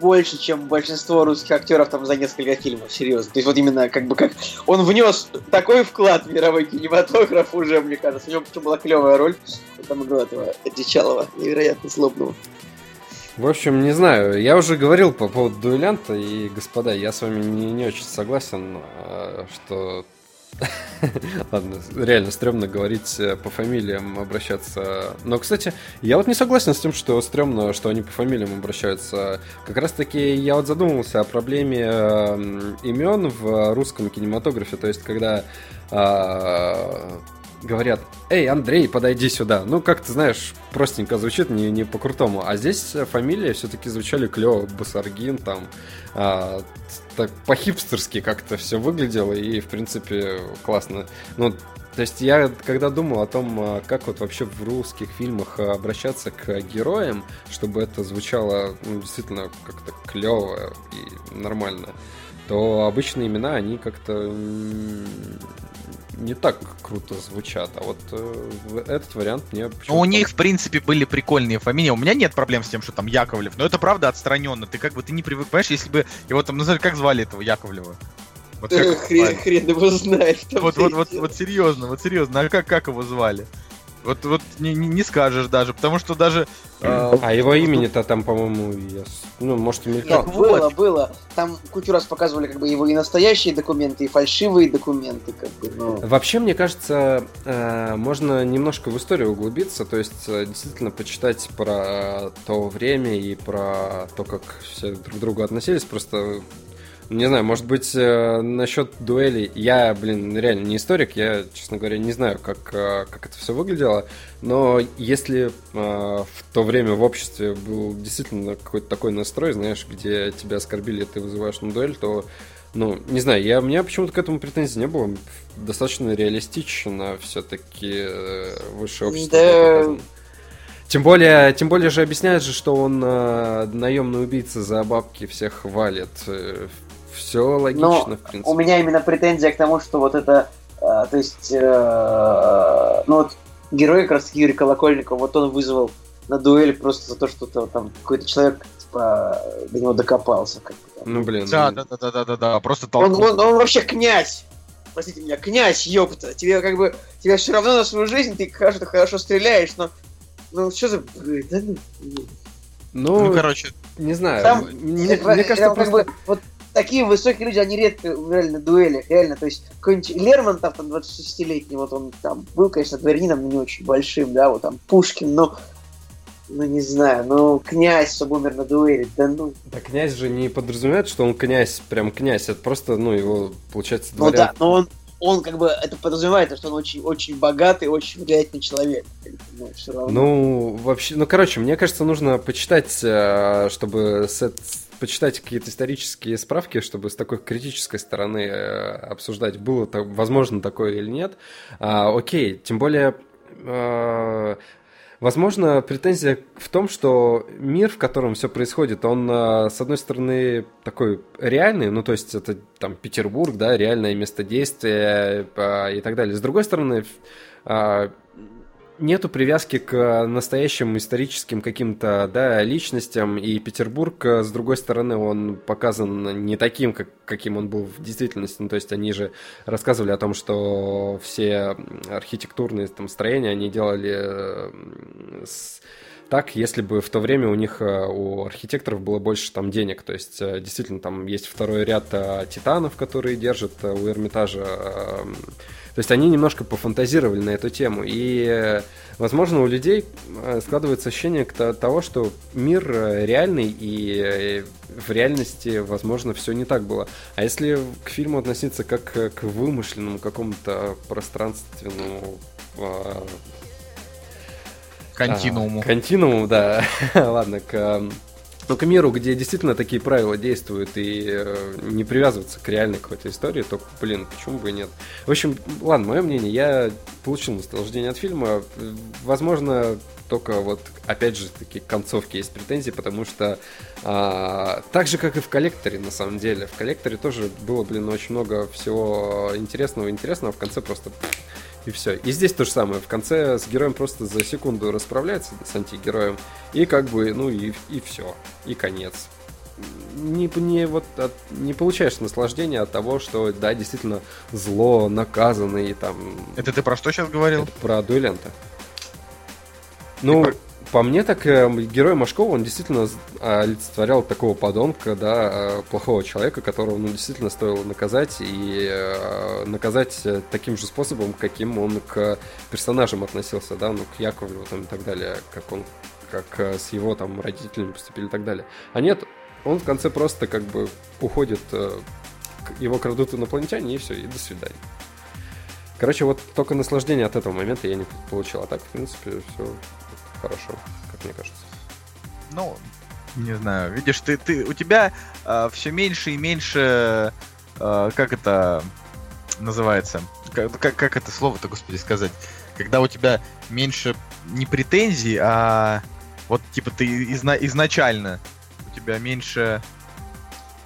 больше, чем большинство русских актеров там за несколько фильмов, серьезно. То есть вот именно как бы как он внес такой вклад в мировой кинематограф уже, мне кажется. У него причем была клевая роль. Он там играл этого Дичалова, невероятно злобного. В общем, не знаю, я уже говорил по поводу дуэлянта, и, господа, я с вами не, не очень согласен, а, что... Ладно, реально стрёмно говорить э, по фамилиям, обращаться. Но, кстати, я вот не согласен с тем, что стрёмно, что они по фамилиям обращаются. Как раз-таки я вот задумывался о проблеме э, имен в русском кинематографе. То есть, когда а, говорят, эй, Андрей, подойди сюда. Ну, как ты знаешь, простенько звучит, не, не по-крутому. А здесь фамилии все-таки звучали клево. Басаргин, там, а, так по-хипстерски как-то все выглядело, и, в принципе, классно. Ну, то есть я, когда думал о том, а, как вот вообще в русских фильмах а, обращаться к героям, чтобы это звучало ну, действительно как-то клево и нормально, то обычные имена, они как-то не так круто звучат. А вот э, этот вариант мне Ну, почему-то- у них, в принципе, были прикольные фамилии. У меня нет проблем с тем, что там Яковлев. Но это правда отстраненно. Ты как бы ты не привык, понимаешь, если бы его там назвали, как звали этого Яковлева? Вот как Хрен, звали? хрен его знает. Вот, вот, вот, вот серьезно, вот серьезно, а как, как его звали? Вот, вот не, не, скажешь даже, потому что даже... э, А его имени-то там, по-моему, я ну, может, и мелькал. Нет, вот. было, было. Там кучу раз показывали как бы его и настоящие документы, и фальшивые документы, как бы, ну. Вообще, мне кажется, э, можно немножко в историю углубиться, то есть э, действительно почитать про то время и про то, как все друг к другу относились. Просто, не знаю, может быть, э, насчет дуэли. Я, блин, реально не историк, я, честно говоря, не знаю, как, э, как это все выглядело. Но если э, в то время в обществе был действительно какой-то такой настрой, знаешь, где тебя оскорбили, ты вызываешь на дуэль, то ну, не знаю, я, у меня почему-то к этому претензий не было. Достаточно реалистично все-таки высшее общество Да. Тем более, тем более же объясняют же, что он э, наемный убийца за бабки всех валит. Все логично, Но в принципе. У меня именно претензия к тому, что вот это, э, то есть, э, ну вот герой как раз Юрий Колокольников, вот он вызвал на дуэль просто за то, что то, там какой-то человек типа до него докопался. Как. Ну, блин. Да, ну, да, да, да, да, да, да, просто он, толкнул. он, он вообще князь! Простите меня, князь, ёпта! Тебе как бы, тебе все равно на свою жизнь, ты хорошо, ты хорошо стреляешь, но ну что за... Да, ну, ну. ну, короче, не знаю. Там, мне, Это, мне кажется, прям как просто... бы, вот такие высокие люди, они редко реально дуэлях, реально, то есть какой-нибудь Лермонтов, там, 26-летний, вот он там был, конечно, дворянином, но не очень большим, да, вот там Пушкин, но ну не знаю, ну князь, чтобы умер на дуэли, да ну, Да князь же не подразумевает, что он князь, прям князь. Это просто, ну, его, получается, ну дворян. да, но он, он как бы, это подразумевает, что он очень, очень богатый, очень влиятельный человек, ну, все равно. Ну, вообще, ну, короче, мне кажется, нужно почитать, э, чтобы с почитать какие-то исторические справки, чтобы с такой критической стороны э, обсуждать, было то, возможно такое или нет. А, окей, тем более, э, возможно, претензия в том, что мир, в котором все происходит, он, э, с одной стороны, такой реальный, ну, то есть это там Петербург, да, реальное место действия и так далее. С другой стороны, а, нету привязки к настоящим историческим каким-то да, личностям, и Петербург, э, с другой стороны, он показан не таким, как, каким он был в действительности. Ну, то есть они же рассказывали о том, что все архитектурные там, строения они делали э, с так, если бы в то время у них, э, у архитекторов было больше там денег. То есть, действительно, там есть второй ряд титанов, которые держат у Эрмитажа то есть они немножко пофантазировали на эту тему. И, возможно, у людей э, складывается ощущение того, что мир э, реальный, и э, в реальности, возможно, все не так было. А если к фильму относиться как к вымышленному какому-то пространственному Континууму. А, континууму, да. Ладно, к но к миру, где действительно такие правила действуют и э, не привязываться к реальной какой-то истории, то, блин, почему бы и нет. В общем, ладно, мое мнение, я получил наслаждение от фильма. Возможно, только вот, опять же, такие концовки есть претензии, потому что а, так же, как и в коллекторе, на самом деле. В коллекторе тоже было, блин, очень много всего интересного, интересного, а в конце просто и все. И здесь то же самое. В конце с героем просто за секунду расправляется с антигероем, и как бы, ну и, и все. И конец. Не, не, вот, от, не получаешь наслаждения от того, что, да, действительно, зло наказано и там... Это ты про что сейчас говорил? Это про дуэлента. Ну. По мне, так э, герой Машкова, он действительно олицетворял такого подонка, да, э, плохого человека, которого, ну, действительно стоило наказать, и э, наказать таким же способом, каким он к персонажам относился, да, ну, к Яковлеву там и так далее, как он, как с его там родителями поступили и так далее. А нет, он в конце просто как бы уходит, его крадут инопланетяне, и все, и до свидания. Короче, вот только наслаждение от этого момента я не получил. А так, в принципе, все хорошо, как мне кажется. Ну, не знаю, видишь, ты, ты у тебя э, все меньше и меньше, э, как это называется, как, как, как это слово-то, господи, сказать, когда у тебя меньше не претензий, а вот типа ты изна изначально у тебя меньше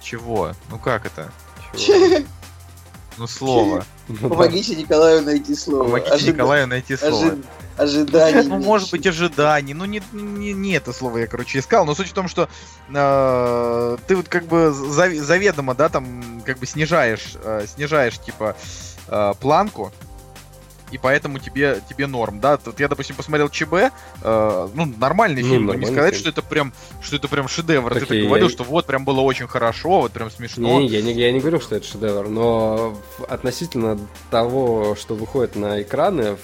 чего? Ну как это? Чего? Ну слово. Помогите Николаю найти слово. Помогите Николаю найти слово. Ожиданий. Ну, может быть, ожиданий. Ну, не, не, не это слово я, короче, искал. Но суть в том, что э, ты вот как бы заведомо, да, там, как бы снижаешь, э, снижаешь, типа, э, планку. И поэтому тебе, тебе норм, да. Тут я, допустим, посмотрел ЧБ, э, ну, нормальный ну, фильм, но не сказать, фильм. что это прям, что это прям шедевр. Так Ты так говорил, я... что вот прям было очень хорошо, вот прям смешно. Не, я не, я не говорю, что это шедевр, но относительно того, что выходит на экраны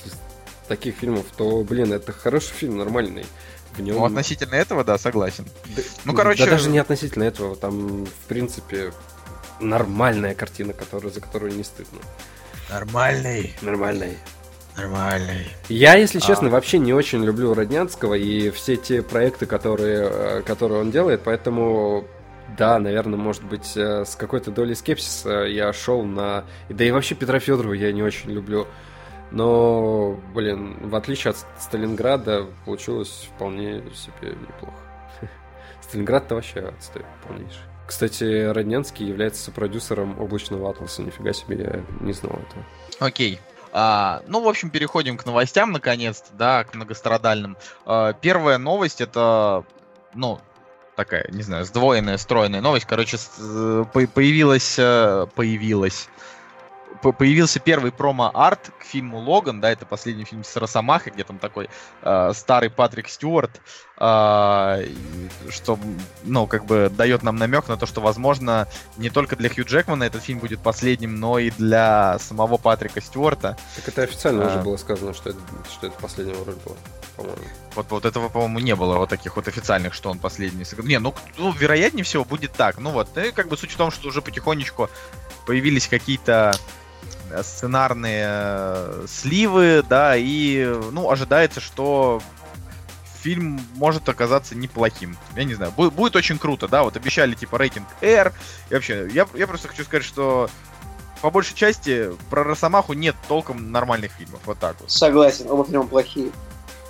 таких фильмов, то, блин, это хороший фильм, нормальный. В нем... Ну, относительно этого, да, согласен. Да, ну, короче... Да даже не относительно этого, там, в принципе, нормальная картина, которую, за которую не стыдно. Нормальный. Нормальный. Нормальный. Я, если честно, а... вообще не очень люблю Роднянского и все те проекты, которые, э, которые он делает, поэтому да, наверное, может быть, э, с какой-то долей скепсиса я шел на... Да и вообще Петра Федорова я не очень люблю. Но, блин, в отличие от Сталинграда, получилось вполне себе неплохо. Сталинград-то вообще отстой полнейший. Кстати, Роднянский является продюсером облачного атласа. Нифига себе, я не знал этого. Окей. А, ну, в общем, переходим к новостям, наконец-то, да, к многострадальным. А, первая новость это, ну, такая, не знаю, сдвоенная, стройная новость. Короче, э, появилась, э, появилась появился первый промо-арт к фильму Логан, да, это последний фильм с Росомахой, где там такой э, старый Патрик Стюарт, э, что, ну, как бы дает нам намек на то, что, возможно, не только для Хью Джекмана этот фильм будет последним, но и для самого Патрика Стюарта. Так это официально а... уже было сказано, что это, что это последняя роль была, по-моему. Вот, вот этого, по-моему, не было вот таких вот официальных, что он последний. Не, ну, ну, вероятнее всего будет так. Ну вот, и как бы суть в том, что уже потихонечку появились какие-то сценарные э, сливы, да, и, ну, ожидается, что фильм может оказаться неплохим. Я не знаю, будет, будет очень круто, да, вот обещали типа рейтинг R. И вообще, я, я просто хочу сказать, что по большей части про Росомаху нет толком нормальных фильмов, вот так вот. Согласен, оба фильма плохие.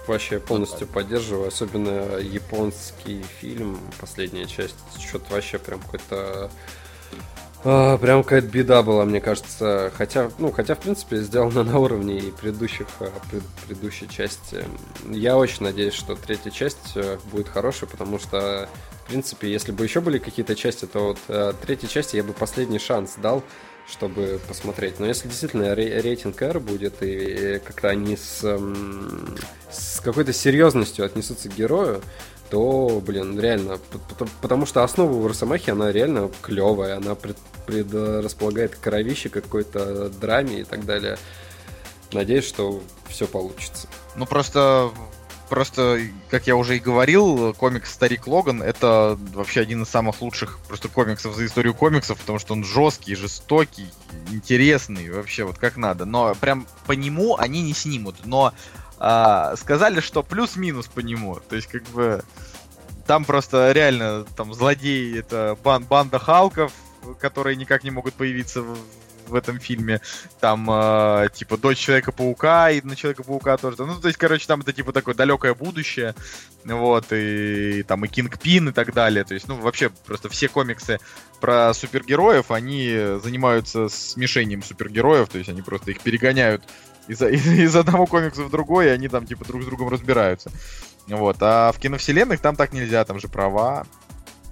Вообще полностью вот поддерживаю, особенно японский фильм, последняя часть, что-то вообще прям какой-то А, прям какая-то беда была, мне кажется. Хотя, ну, хотя, в принципе, сделано на уровне и предыдущих, а, пред, предыдущей части. Я очень надеюсь, что третья часть э, будет хорошей, потому что, в принципе, если бы еще были какие-то части, то вот э, третьей части я бы последний шанс дал, чтобы посмотреть. Но если действительно рейтинг R будет, и как-то они с, с какой-то серьезностью отнесутся к герою, то, блин, реально, потому что основа у Росомахи, она реально клевая, она пред, предрасполагает кровище какой-то драме и так далее. Надеюсь, что все получится. Ну, просто просто, как я уже и говорил, комикс Старик Логан это вообще один из самых лучших просто комиксов за историю комиксов, потому что он жесткий, жестокий, интересный, вообще вот как надо. Но прям по нему они не снимут. Но а, сказали, что плюс-минус по нему. То есть, как бы, там просто реально там злодеи, это бан банда Халков, которые никак не могут появиться в, в этом фильме. Там, э, типа, дочь Человека-паука, и на Человека-паука тоже. Ну, то есть, короче, там это, типа, такое далекое будущее. Вот, и, и там и Кинг Пин и так далее. То есть, ну, вообще, просто все комиксы про супергероев, они занимаются смешением супергероев, то есть они просто их перегоняют из, из, из одного комикса в другой, и они там типа друг с другом разбираются. Вот. А в киновселенных там так нельзя, там же права.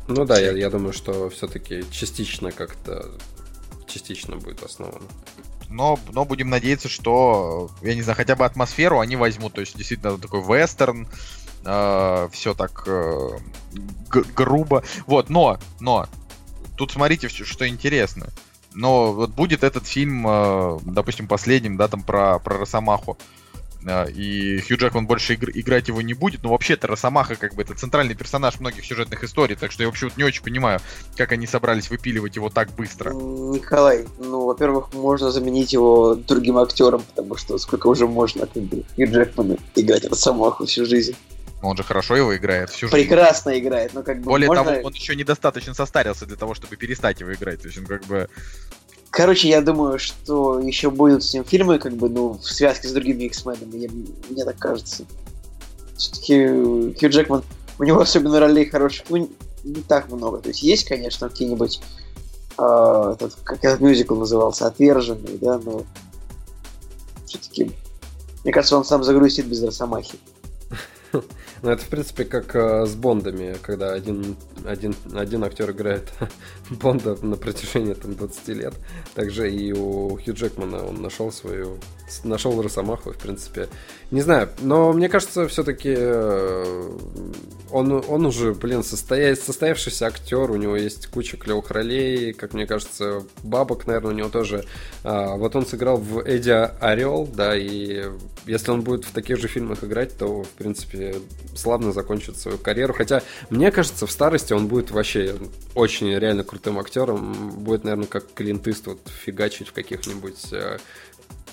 Ну да, я, я думаю, что все-таки частично как-то частично будет основано. Но, но будем надеяться, что, я не знаю, хотя бы атмосферу они возьмут. То есть, действительно, такой вестерн, э, все так э, грубо. Вот, но, но, тут смотрите, что интересно но вот будет этот фильм, э, допустим, последним, да, там про, про Росомаху, э, и Хью Джекман больше игр- играть его не будет, но вообще-то Росомаха как бы это центральный персонаж многих сюжетных историй, так что я вообще вот не очень понимаю, как они собрались выпиливать его так быстро. Николай, ну, во-первых, можно заменить его другим актером, потому что сколько уже можно как бы Хью Джекмана играть Росомаху всю жизнь. Он же хорошо его играет всю жизнь. Прекрасно играет, но как бы Более можно... того, он еще недостаточно состарился для того, чтобы перестать его играть. То есть он как бы Короче, я думаю, что еще будут с ним фильмы, как бы, ну, в связке с другими X-менами, мне так кажется. Все-таки Хью Джекман, у него особенно ролей хороших, ну, не так много. То есть есть, конечно, какие-нибудь, э, этот, как этот мюзикл назывался, «Отверженный», да, но все-таки, мне кажется, он сам загрузит без Росомахи. Ну, это, в принципе, как э, с Бондами, когда один, один, один актер играет Бонда на протяжении там, 20 лет. Также и у Хью Джекмана он нашел свою... Нашел Росомаху, в принципе. Не знаю, но мне кажется, все-таки э, он, он уже, блин, состоя... состоявшийся актер, у него есть куча клевых ролей, как мне кажется, бабок, наверное, у него тоже. А, вот он сыграл в Эдди Орел, да, и если он будет в таких же фильмах играть, то, в принципе, славно закончит свою карьеру. Хотя, мне кажется, в старости он будет вообще очень реально крутым актером. Будет, наверное, как Клинт Иствуд фигачить в каких-нибудь э,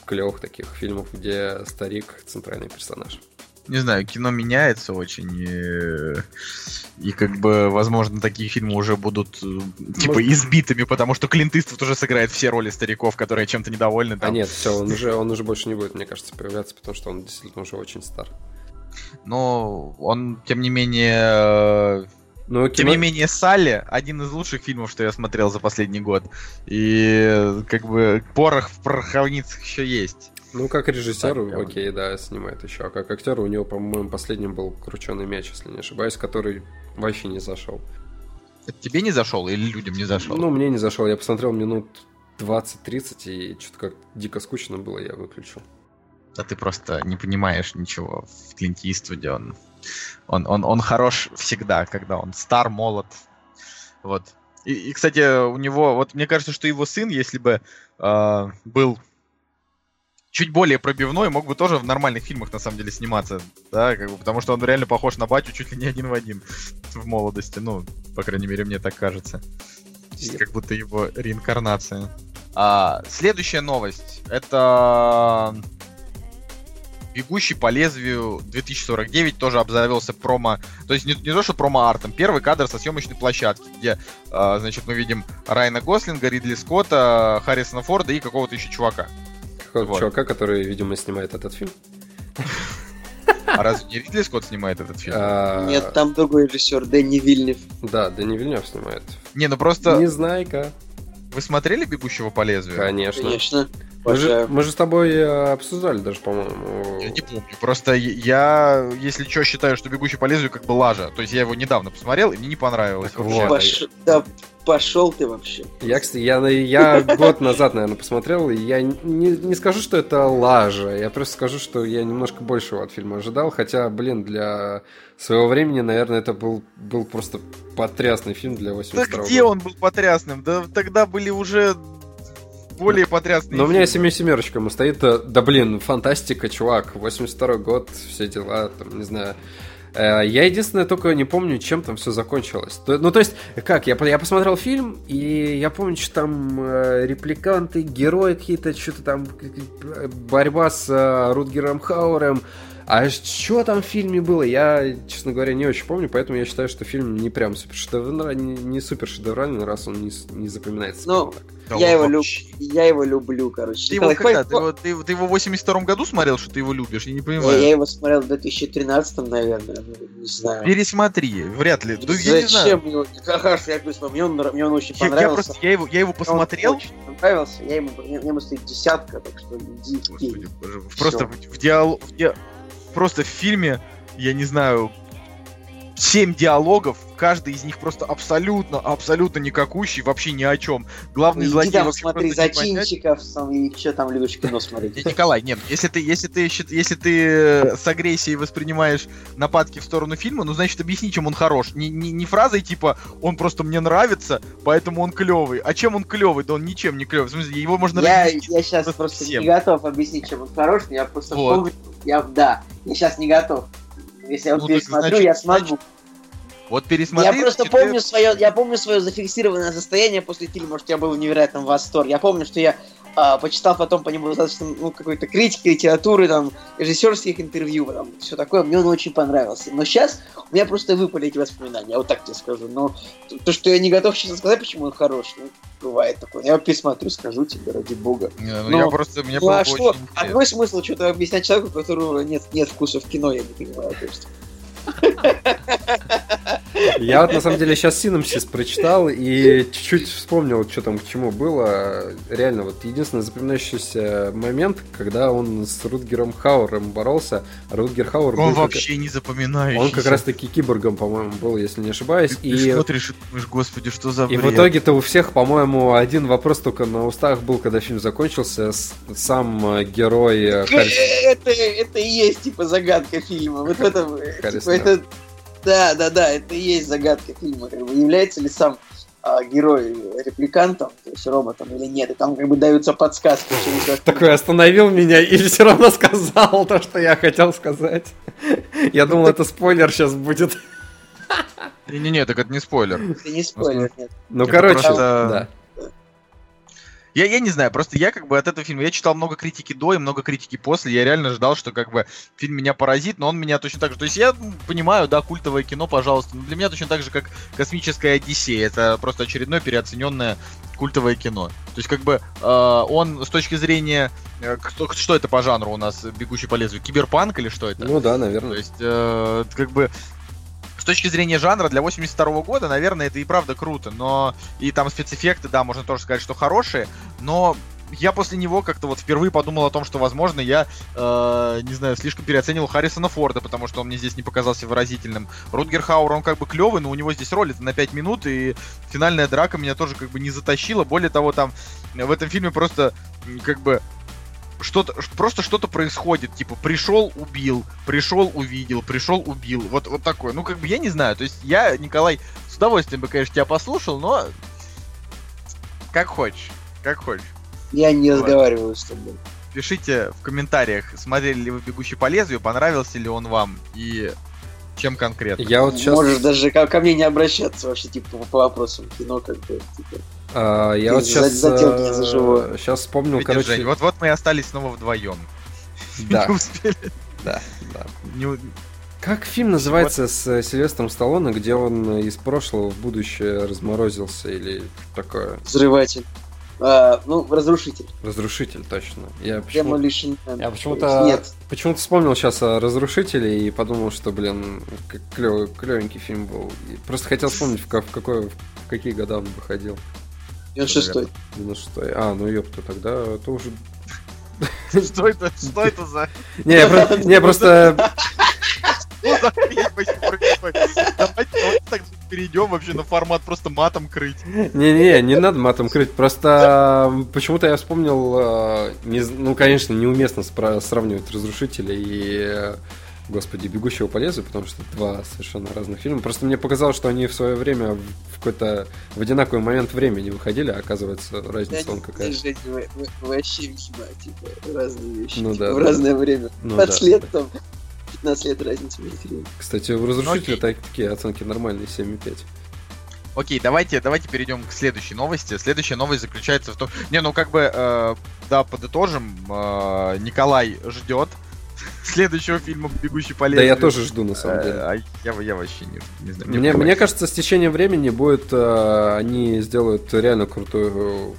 клевых таких фильмах, где старик центральный персонаж. Не знаю, кино меняется очень, и, и как бы, возможно, такие фильмы уже будут э, типа Может... избитыми, потому что Клинт Иствуд уже сыграет все роли стариков, которые чем-то недовольны. Там. А нет, все, он уже, он уже больше не будет, мне кажется, появляться, потому что он действительно уже очень стар. Но он, тем не менее, ну, кино... Тем не менее, Салли один из лучших фильмов, что я смотрел за последний год. И как бы порох в пороховницах еще есть. Ну, как режиссер, так, окей, да, снимает еще. А как актер у него, по-моему, последним был крученый мяч, если не ошибаюсь, который вообще не зашел. Это тебе не зашел или людям не зашел? Ну, мне не зашел. Я посмотрел минут 20-30, и что-то как дико скучно было, я выключил. Да ты просто не понимаешь ничего в Клинте Иствуде. Он, он, он, он хорош всегда, когда он стар, молод. Вот. И, и, кстати, у него, вот мне кажется, что его сын, если бы э, был чуть более пробивной, мог бы тоже в нормальных фильмах на самом деле сниматься, да, как бы, потому что он реально похож на батю чуть ли не один в один в молодости, ну, по крайней мере, мне так кажется. Yep. Как будто его реинкарнация. А, следующая новость. Это Бегущий по лезвию 2049 тоже обзавелся промо, то есть не, не то, что промо-артом, первый кадр со съемочной площадки, где, э, значит, мы видим Райна Гослинга, Ридли Скотта, Харрисона Форда и какого-то еще чувака. Какого-то вот. чувака, который, видимо, снимает этот фильм. А разве не Ридли Скотт снимает этот фильм? А... Нет, там другой режиссер, Дэнни Вильнев. Да, Дэнни Вильнев снимает. Не, ну просто... Незнайка. Вы смотрели «Бегущего по лезвию»? Конечно. Конечно. Мы же, мы же с тобой э, обсуждали даже, по-моему. Я не помню. Просто я, если что, считаю, что «Бегущий по лезвию» как бы лажа. То есть я его недавно посмотрел, и мне не понравилось. Так вот. Пош- Да пошел ты вообще. Я, кстати, я, я год назад, наверное, посмотрел, и я не, не скажу, что это лажа, я просто скажу, что я немножко большего от фильма ожидал, хотя, блин, для своего времени, наверное, это был, был просто потрясный фильм для Да 82 где года. он был потрясным? Да тогда были уже более потрясные Но у меня семью семерочка ему стоит, э, да блин, фантастика, чувак, 82 год, все дела, там, не знаю. Э, Я единственное только не помню, чем там все закончилось. Ну, то есть, как, я, я посмотрел фильм, и я помню, что там э, репликанты, герои какие-то, что-то там, к- борьба с э, Рутгером Хауэром. А что там в фильме было, я, честно говоря, не очень помню, поэтому я считаю, что фильм не прям супер шедевральный, не, не супер шедевральный, раз он не, не запоминается. Ну. Да я, его люб... я его люблю, короче. Ты его Николай, когда? хватит- Ты его, ты, его- ты его в 82 году смотрел, что ты его любишь? Я не Я, понимаю. я его смотрел в 2013, наверное, ну, не знаю. Пересмотри, вряд ли. Да я не знаю. Зачем мне он? Хорошо, я говорю, мне он, мне он очень Я, я понравился. просто, я его, я его Мне он посмотрел. очень понравился, я ему, мне, мне ему стоит десятка, так что иди Господи, боже, просто в, в диал- в ди- просто в фильме, я не знаю, семь диалогов, каждый из них просто абсолютно, абсолютно никакущий, вообще ни о чем. Главный Иди злодей там смотри зачинщиков сам, и что там любишь кино смотреть. Николай, нет, если ты, если ты, если ты э, с агрессией воспринимаешь нападки в сторону фильма, ну значит объясни, чем он хорош. Не, не, не фразой типа он просто мне нравится, поэтому он клевый. А чем он клевый? Да он ничем не клевый. В смысле, его можно Я, я сейчас просто всем. не готов объяснить, чем он хорош, я просто Вот. помню, я, да, я сейчас не готов. Если я Ну, вот пересмотрю, значит- я смогу. Вот пересмотри. Я просто четыре- помню свое, я помню свое зафиксированное состояние после фильма, что я был в невероятном восторге. Я помню, что я а, почитал потом по нему достаточно ну, какой-то критики, литературы, там, режиссерских интервью, там, все такое, мне он очень понравился. Но сейчас у меня просто выпали эти воспоминания, я вот так тебе скажу. Но то, то, что я не готов сейчас сказать, почему он хорош, ну, бывает такое. Я пересмотрю, скажу тебе, ради бога. Не, ну, Ну, я просто, мне ну а что? А какой смысл что-то объяснять человеку, у которого нет, нет вкуса в кино, я не понимаю просто. Я вот на самом деле сейчас синопсис прочитал и чуть-чуть вспомнил, что там к чему было. Реально, вот единственный запоминающийся момент, когда он с Рутгером Хауэром боролся. А Рутгер Хауэр Он был как- вообще не запоминающийся. Он как раз таки киборгом, по-моему, был, если не ошибаюсь. Ты, И, ты смотришь и думаешь, господи, что за и бред. в итоге-то у всех, по-моему, один вопрос только на устах был, когда фильм закончился. Сам э, герой э, Харрис- Это, это и есть, типа, загадка фильма. Вот в этом, э, типа, это... Да, да, да, это и есть загадка фильма. Как бы, является ли сам а, герой репликантом, то есть роботом или нет. И там как бы даются подсказки. через такой остановил меня и все равно сказал то, что я хотел сказать. Я думал, это спойлер сейчас будет. Не-не-не, так это не спойлер. Это не спойлер, нет. Ну, короче, да. Я, я не знаю, просто я как бы от этого фильма, я читал много критики до и много критики после, я реально ждал, что как бы фильм меня поразит, но он меня точно так же, то есть я понимаю, да, культовое кино, пожалуйста, но для меня точно так же, как «Космическая Одиссея», это просто очередное переоцененное культовое кино. То есть как бы э, он с точки зрения, э, кто, что это по жанру у нас, «Бегущий по лезвию», киберпанк или что это? Ну да, То наверное. есть, э, как бы, с точки зрения жанра для 82 года, наверное, это и правда круто, но и там спецэффекты, да, можно тоже сказать, что хорошие, но я после него как-то вот впервые подумал о том, что, возможно, я, э, не знаю, слишком переоценил Харрисона Форда, потому что он мне здесь не показался выразительным. Рутгер Хауэр, он как бы клевый, но у него здесь роль на 5 минут, и финальная драка меня тоже как бы не затащила. Более того, там в этом фильме просто как бы что-то, просто что-то происходит, типа, пришел, убил, пришел, увидел, пришел, убил, вот, вот такое. Ну, как бы, я не знаю, то есть я, Николай, с удовольствием бы, конечно, тебя послушал, но как хочешь, как хочешь. Я не Вот. разговариваю с тобой. Пишите в комментариях, смотрели ли вы «Бегущий по лезвию», понравился ли он вам и чем конкретно. Я вот сейчас... Можешь даже ко, ко мне не обращаться вообще, типа, по, по вопросам кино, как бы, типа. А, я Ты вот сейчас, задел меня за живое. сейчас вспомнил, Видишь, короче, Жень, вот-вот мы и остались снова вдвоем. да, Не успели. да, да. Не Как фильм называется с э, Сильвестром Сталлоне, где он э, из прошлого в будущее разморозился или такое? Взрыватель. А, ну, разрушитель. Разрушитель, точно. Я почему- Demolition. Я почему-то Нет. почему-то вспомнил сейчас о разрушителе и подумал, что, блин, клевый, клевенький фильм был. И просто хотел вспомнить, в какой, в какие года он выходил. 96-й. 96 А, ну ёпта, тогда это уже... Что это, что это за... Не, я про- не, просто... Давайте так перейдем вообще на формат просто матом крыть. Не-не, не надо матом крыть, просто почему-то я вспомнил, э, ну, конечно, неуместно сравнивать «Разрушителя» и, э, господи, «Бегущего по лезвию», потому что два совершенно разных фильма. Просто мне показалось, что они в свое время в какой-то в одинаковый момент времени выходили, а оказывается разница вон какая. Жень, вы- вы- Вообще весьма, типа, разные вещи. Ну типа, да, В да. разное время. Ну 15 да, лет да. там, 15 лет разницы между фильмами. Кстати, у «Разрушителя» так- такие оценки нормальные, 7,5. Окей, давайте, давайте перейдем к следующей новости. Следующая новость заключается в том... Не, ну как бы, э, да, подытожим. Э, Николай ждет следующего фильма «Бегущий по Да лезвию». я тоже жду, на самом Э, деле. А я, я вообще не, не знаю. Мне, мне кажется, с течением времени будет, э, они сделают реально крутой, э,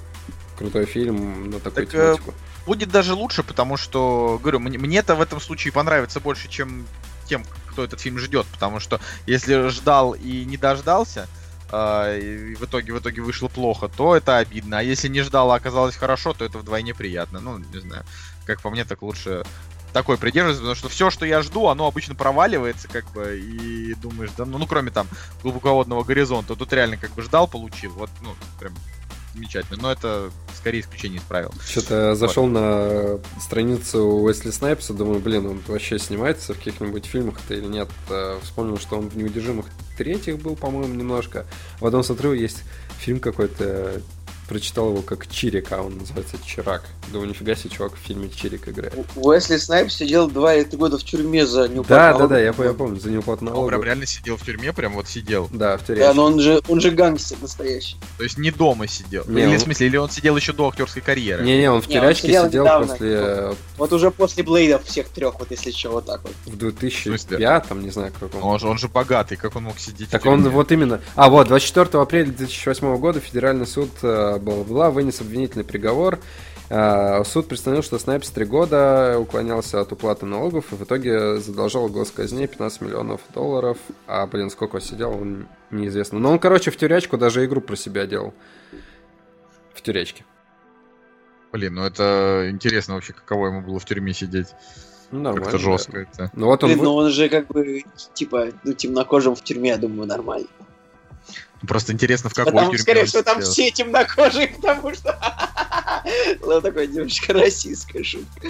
крутой фильм на такую Так, э, тематику. Будет даже лучше, потому что, говорю, мне- мне-то в этом случае понравится больше, чем тем, кто этот фильм ждет. Потому что если ждал и не дождался, а, и в итоге в итоге вышло плохо, то это обидно. А если не ждал, а оказалось хорошо, то это вдвойне приятно. Ну, не знаю. Как по мне, так лучше такой придерживаться, потому что все, что я жду, оно обычно проваливается, как бы, и думаешь, да, ну, ну кроме там глубоководного горизонта, тут реально как бы ждал, получил, вот, ну, прям замечательно. Но это скорее исключение из правил. Что-то зашел на страницу Уэсли Снайпса, думаю, блин, он вообще снимается в каких-нибудь фильмах-то или нет. Э, Вспомнил, что он в «Неудержимых третьих» был, по-моему, немножко. В одном смотрю, есть фильм какой-то, прочитал его как Чирик, а он называется Чирак. Думаю, нифига себе, чувак в фильме Чирик играет. Уэсли Снайпс сидел два или три года в тюрьме за неуплату Да, да, да, я, я помню, за неуплату Он налогов. прям реально сидел в тюрьме, прям вот сидел. Да, в Да, тюрьме. но он же, он же гангстер настоящий. То есть не дома сидел. Не, или он- в смысле, или он сидел еще до актерской карьеры. Не-не, он в он тюрячке сидел сидел недавно. после э, Вот уже после Блейдов всех трех, вот если что, вот так вот. в 2005, там, не знаю, каком. Он же, он же богатый, как он мог сидеть Так он вот именно... А, вот, 24 апреля 2008 года Федеральный суд э, бла-бла вынес обвинительный приговор. Э, Суд представил, что Снайпс три года уклонялся от уплаты налогов и в итоге задолжал госказне 15 миллионов долларов. А, блин, сколько он сидел, он неизвестно. Но он, короче, в тюрячку даже игру про себя делал. В тюрячке. Блин, ну это интересно вообще, каково ему было в тюрьме сидеть. Ну, нормально. Как-то да. жестко это. Ну вот он... Блин, но он же как бы, типа, ну, темнокожим в тюрьме, я думаю, нормально. Просто интересно, в какой Потому, тюрьме скорее всего, там все темнокожие, потому что... Ну, такая немножко российская шутка.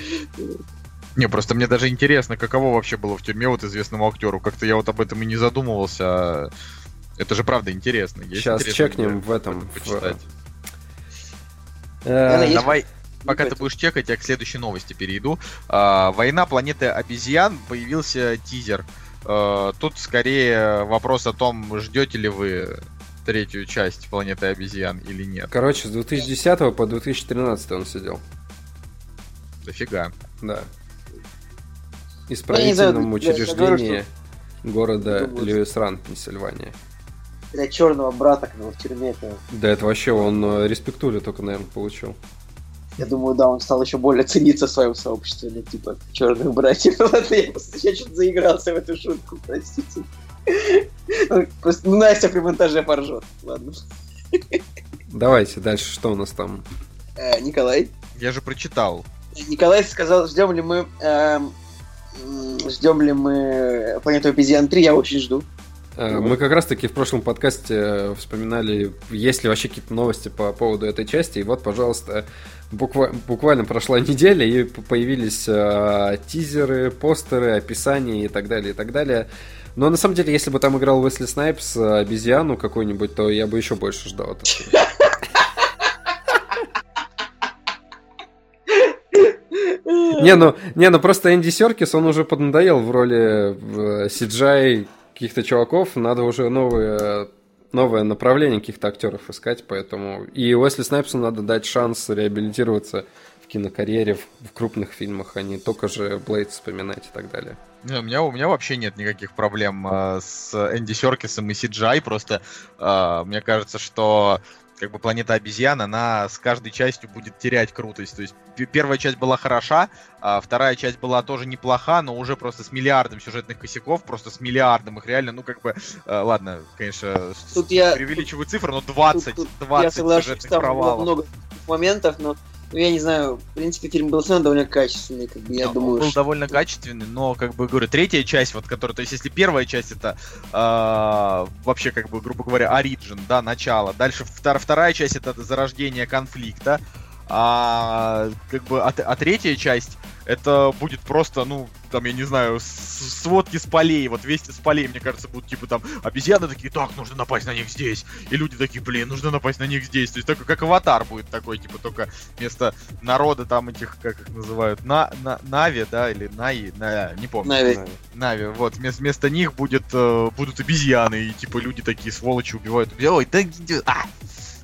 Не, просто мне даже интересно, каково вообще было в тюрьме вот известному актеру. Как-то я вот об этом и не задумывался. а Это же правда интересно. Есть Сейчас интересно чекнем в этом, в- почитать. Э, Давай, пока ты будешь чекать, я к следующей новости перейду. А, Война планеты обезьян появился тизер. А, Тут скорее вопрос о том, ждете ли вы третью часть планеты обезьян или нет. Короче, с 2010 по 2013 он сидел. Дофига. Да. Исправительном говорю, учреждении города Думаю, Льюисран, Пенсильвания. Для черного брата, когда в тюрьме, это, Да это вообще он э, респектулю только, наверное, получил. я думаю, да, он стал еще более цениться в своем сообществе, ну, типа, черных братьев. Ладно, я просто я что-то заигрался в эту шутку, простите. Просто, ну, Настя при монтаже поржет. Ладно. Давайте дальше, что у нас там? Э, Николай. Я же прочитал. Николай сказал, ждем ли мы... эм, ждем ли мы планету обезьян 3, я очень жду. Э, Мы как раз-таки в прошлом подкасте э, вспоминали, есть ли вообще какие-то новости по поводу этой части. И вот, пожалуйста, буква- буквально прошла неделя, и появились э, тизеры, постеры, описания и так далее, и так далее. Но на самом деле, если бы там играл Уэсли Снайпс, обезьяну какую-нибудь, то я бы еще больше ждал от. Не, ну, не, ну просто Энди Серкис, он уже поднадоел в роли э, CGI каких-то чуваков, надо уже новые, новое направление каких-то актеров искать, поэтому... И Уэсли Снайпсу надо дать шанс реабилитироваться в кинокарьере, в, в крупных фильмах, а не только же Блейд вспоминать и так далее. Не, у, меня, у меня вообще нет никаких проблем а, с Энди Серкисом и CGI. Просто а, мне кажется, что как бы планета обезьян, она с каждой частью будет терять крутость. То есть первая часть была хороша, а вторая часть была тоже неплоха, но уже просто с миллиардом сюжетных косяков, просто с миллиардом их реально, ну как бы, э, ладно, конечно, с- Тут я- преувеличиваю цифры, но 20, Тут- тут 20 я сюжетных провалов. много моментов, но ну, я не знаю, в принципе, фильм был равно довольно качественный, как бы, я Он думаю, был что- довольно качественный, но, как бы говорю, третья часть, вот которая, то есть, если первая часть это а, вообще, как бы, грубо говоря, origin, да, начало, дальше втор- вторая часть это зарождение конфликта, а как бы, а, а третья часть это будет просто, ну, там, я не знаю, сводки с полей, вот вести с полей, мне кажется, будут, типа, там, обезьяны такие, так, нужно напасть на них здесь, и люди такие, блин, нужно напасть на них здесь, то есть, только как аватар будет такой, типа, только вместо народа там этих, как их называют, на, на, Нави, да, или Наи, на, не помню. Нави. Нави, вот, вместо, вместо них будет, э, будут обезьяны, и, типа, люди такие, сволочи, убивают. Ой, да, а,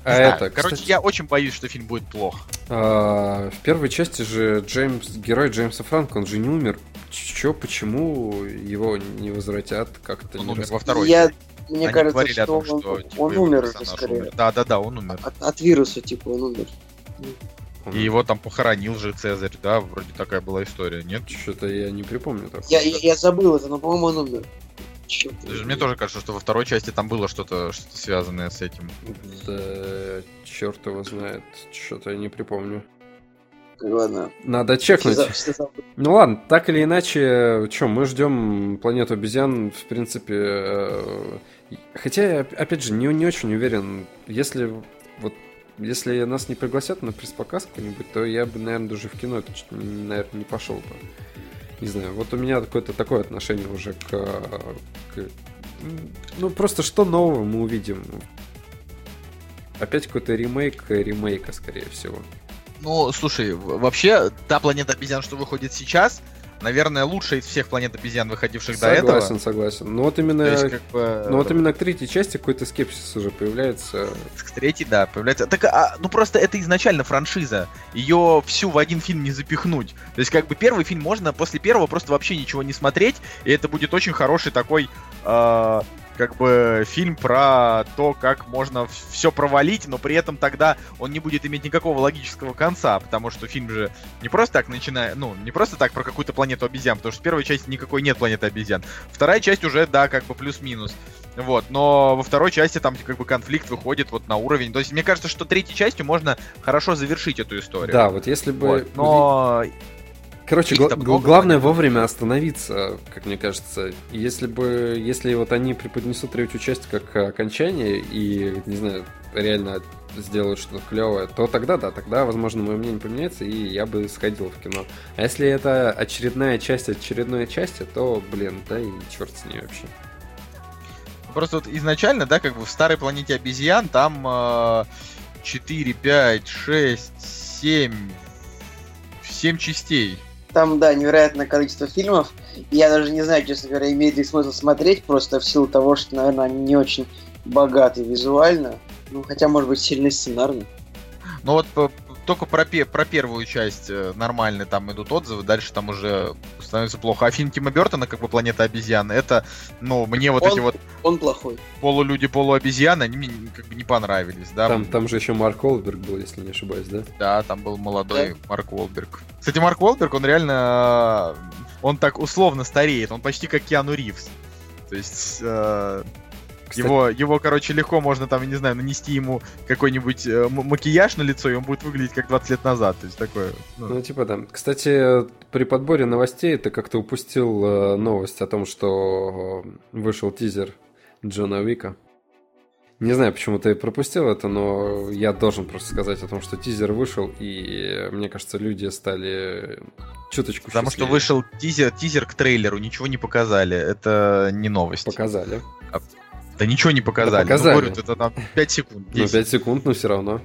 А знаю. это, Короче, кстати, я очень боюсь, что фильм будет плох. а, в первой части же Джеймс, герой Джеймса Франка, он же не умер. Чё, почему его не возвратят как-то? Он не умер рас- во второй Я, части. мне Они кажется, говорили что, о том, он, что типа, он умер, скорее. умер. Да, да, да, он умер. От, от вируса, типа, он умер. Он- И его там похоронил же Цезарь, да, вроде такая была история, нет? Что-то я не припомню такого. Я, я, я забыл это, но, по-моему, он умер. Даже Мне тоже кажется, что во второй части там было что-то что связанное с этим. Да, черт его знает. Что-то я не припомню. Ладно. Надо чекнуть. за- все забыл. Ну ладно, так или иначе, что, мы ждем планету обезьян, в принципе. э, Хотя, я, опять же, не, не очень уверен, если вот если нас не пригласят на пресс-показ какой-нибудь, то я бы, наверное, даже в кино, наверное, не пошел бы. Не знаю, вот у меня какое-то такое отношение уже к, к- Ну, просто что нового мы увидим? Опять какой-то ремейк ремейка, скорее всего. Ну, слушай, вообще, та планета обезьян, что выходит сейчас, наверное, лучшая из всех планет обезьян, выходивших до этого. Согласен, согласен. Но вот именно есть, как бы, Ну вот именно к третьей части какой-то скепсис уже появляется. К третьей, да, появляется. Так, а, ну просто это изначально франшиза. Ее всю в один фильм не запихнуть. То есть, как бы первый фильм можно после первого просто вообще ничего не смотреть, и это будет очень хороший такой. э, как бы фильм про то, как можно все провалить, но при этом тогда он не будет иметь никакого логического конца, потому что фильм же не просто так начинает, ну, не просто так про какую-то планету обезьян, потому что в первой части никакой нет планеты обезьян. Вторая часть уже, да, как бы плюс-минус. Вот, но во второй части там как бы конфликт выходит вот на уровень. То есть мне кажется, что третьей частью можно хорошо завершить эту историю. Да, вот если бы... Вот, Но Короче, гла- много, главное понятно. вовремя остановиться, как мне кажется. Если бы, если вот они преподнесут третью часть как окончание и, не знаю, реально сделают что-то клевое, то тогда да, тогда, возможно, мое мнение поменяется, и я бы сходил в кино. А если это очередная часть очередной части, то, блин, да и черт с ней вообще. просто вот изначально, да, как бы в старой планете обезьян там э, 4, 5, 6, 7, 7 частей. Там, да, невероятное количество фильмов. Я даже не знаю, честно говоря, имеет ли смысл смотреть, просто в силу того, что, наверное, они не очень богаты визуально. Ну, хотя, может быть, сильный сценарно. Но вот по- только про, про первую часть э, нормальные там идут отзывы, дальше там уже становится плохо. А фильм Тима Бертона, как бы «Планета обезьян», это, ну, мне вот Он- эти вот Он плохой. полулюди, полуобезьяны, они мне как бы не понравились, да. Там, там же еще Марк Олберг был, если не ошибаюсь, да? Да, там был молодой Марк Уолберг. Кстати, Марк Уолберг, он реально... Он так условно стареет, он почти как Киану Ривз. То есть... э, Кстати, Его, его, короче, легко можно там, я не знаю, нанести ему какой-нибудь э, макияж на лицо, и он будет выглядеть как 20 лет назад. То есть такое... ну, Ну, типа, да. Кстати, при подборе новостей ты как-то упустил э, новость о том, что э, вышел тизер Джона Уика. Не знаю, почему ты пропустил это, но я должен просто сказать о том, что тизер вышел, и э, мне кажется, люди стали чуточку Потому что счастливее. вышел тизер, тизер к трейлеру, ничего не показали. Это не новость. Показали. Да ничего не показали. показали. Ну, говорю, это там 5 секунд. Ну, 10. 5 секунд, но все равно.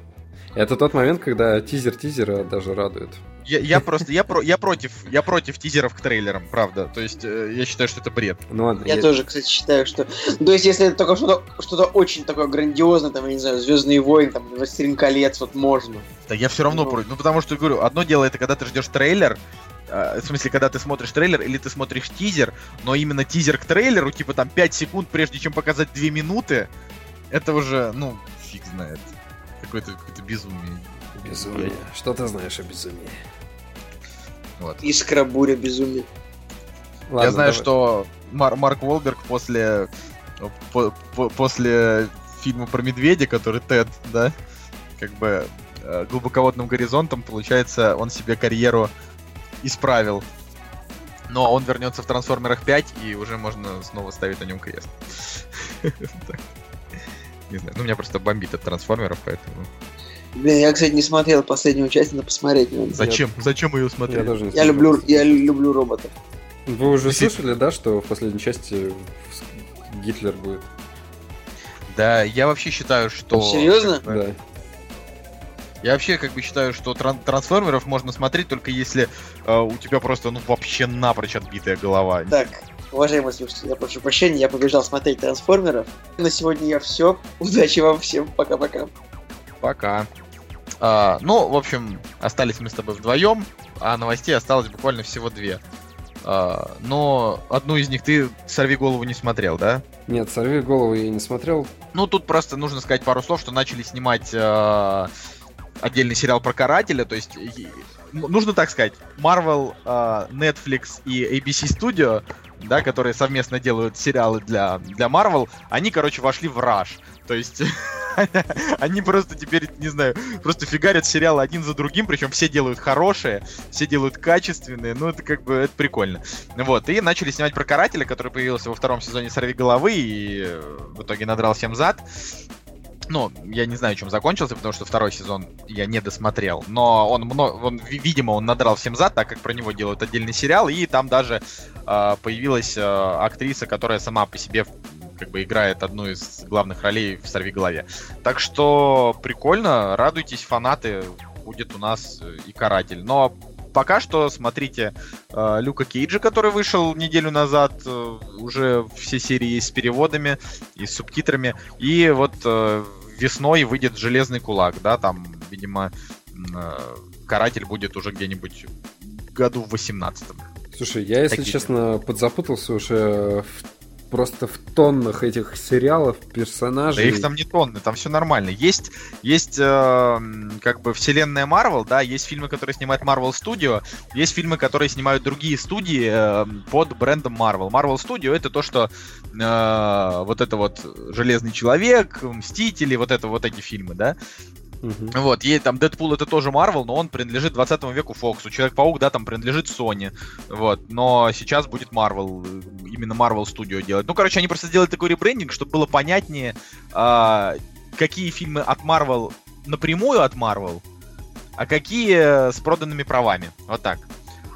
Это тот момент, когда тизер тизера даже радует. Я, я просто, я, про, я, против, я против тизеров к трейлерам, правда. То есть э, я считаю, что это бред. Ну ладно, Я тоже, кстати, считаю, что... Ну, То есть, если это только что-то что очень такое грандиозное, там, я не знаю, Звездные войны, там, Властелин колец, вот можно. Да я все равно Ну. против. Ну потому что, говорю, одно дело это когда ты ждешь трейлер, в смысле, когда ты смотришь трейлер или ты смотришь тизер, но именно тизер к трейлеру, типа там 5 секунд, прежде чем показать 2 минуты, это уже, ну, фиг знает. какое-то какое безумие. Безумие. Что ты знаешь о безумии? Вот. Искра, буря, безумие. Ладно, Я знаю, давай. что Мар- Марк Уолберг после по- по- после фильма про медведя, который Тед, да, как бы э, глубоководным горизонтом, получается, он себе карьеру исправил. Но он вернется в Трансформерах 5, и уже можно снова ставить на нем крест. Не знаю, ну меня просто бомбит от трансформеров, поэтому. Блин, я, кстати, не смотрел последнюю часть, надо посмотреть. надо. Зачем? Зачем ее Я смотреть? тоже не Я люблю, я люблю роботов. Вы уже Действительно. слышали, да, что в последней части Гитлер будет? Да, я вообще считаю, что... Серьезно? как бы, Да. Я вообще как бы считаю, что тран- трансформеров можно смотреть только если у тебя просто ну вообще напрочь отбитая голова. Так, уважаемые слушатели, я прошу прощения, я побежал смотреть трансформеров. На сегодня я все. Удачи вам всем. Пока-пока. Пока. А, ну, в общем, остались мы с тобой вдвоем, а новостей осталось буквально всего две. А, но одну из них ты сорви голову не смотрел, да? Нет, сорви голову я не смотрел. Ну, тут просто нужно сказать пару слов, что начали снимать э, отдельный сериал про карателя, то есть нужно так сказать, Marvel, э, Netflix и ABC Studio, да, которые совместно делают сериалы для, для Marvel, они, короче, вошли в раш. То есть они просто теперь, не знаю, просто фигарят сериалы один за другим, причем все делают хорошие, все делают качественные, ну это как бы это прикольно. Вот, и начали снимать про карателя, который появился во втором сезоне «Сорви головы» и э, в итоге надрал всем зад. Ну, я не знаю, чем закончился, потому что второй сезон я не досмотрел. Но он, он ви- видимо, он надрал всем зад, так как про него делают отдельный сериал, и там даже э, появилась э, актриса, которая сама по себе как бы играет одну из главных ролей в «Сорви голове». Так что прикольно, радуйтесь, фанаты, будет у нас э, и каратель. Но пока что смотрите э, Люка Кейджа, который вышел неделю назад, э, уже все серии есть с переводами и с субтитрами. И вот э, весной выйдет Железный кулак, да, там, видимо, э, каратель будет уже где-нибудь году в 18 Слушай, я, если Такие честно, подзапутался уже в- просто в тоннах этих сериалов, Да персонажей. их там не тонны, там все нормально. Есть, есть э, как бы вселенная Marvel, да, есть фильмы, которые снимает Marvel Studio, есть фильмы, которые снимают другие студии э, под брендом Marvel. Marvel Studio это то, что э, вот это вот Железный Человек, Мстители, вот это вот эти фильмы, да. Мгм. Вот, есть там Дэдпул это тоже Marvel, но он принадлежит 20 веку Фоксу. Человек-паук, да, там принадлежит Sony. Вот, но сейчас будет э, именно Marvel Studio делать. Ну, короче, они просто сделали такой ребрендинг, чтобы было понятнее, а, какие фильмы от Marvel напрямую от Marvel, а какие с проданными правами. Вот так.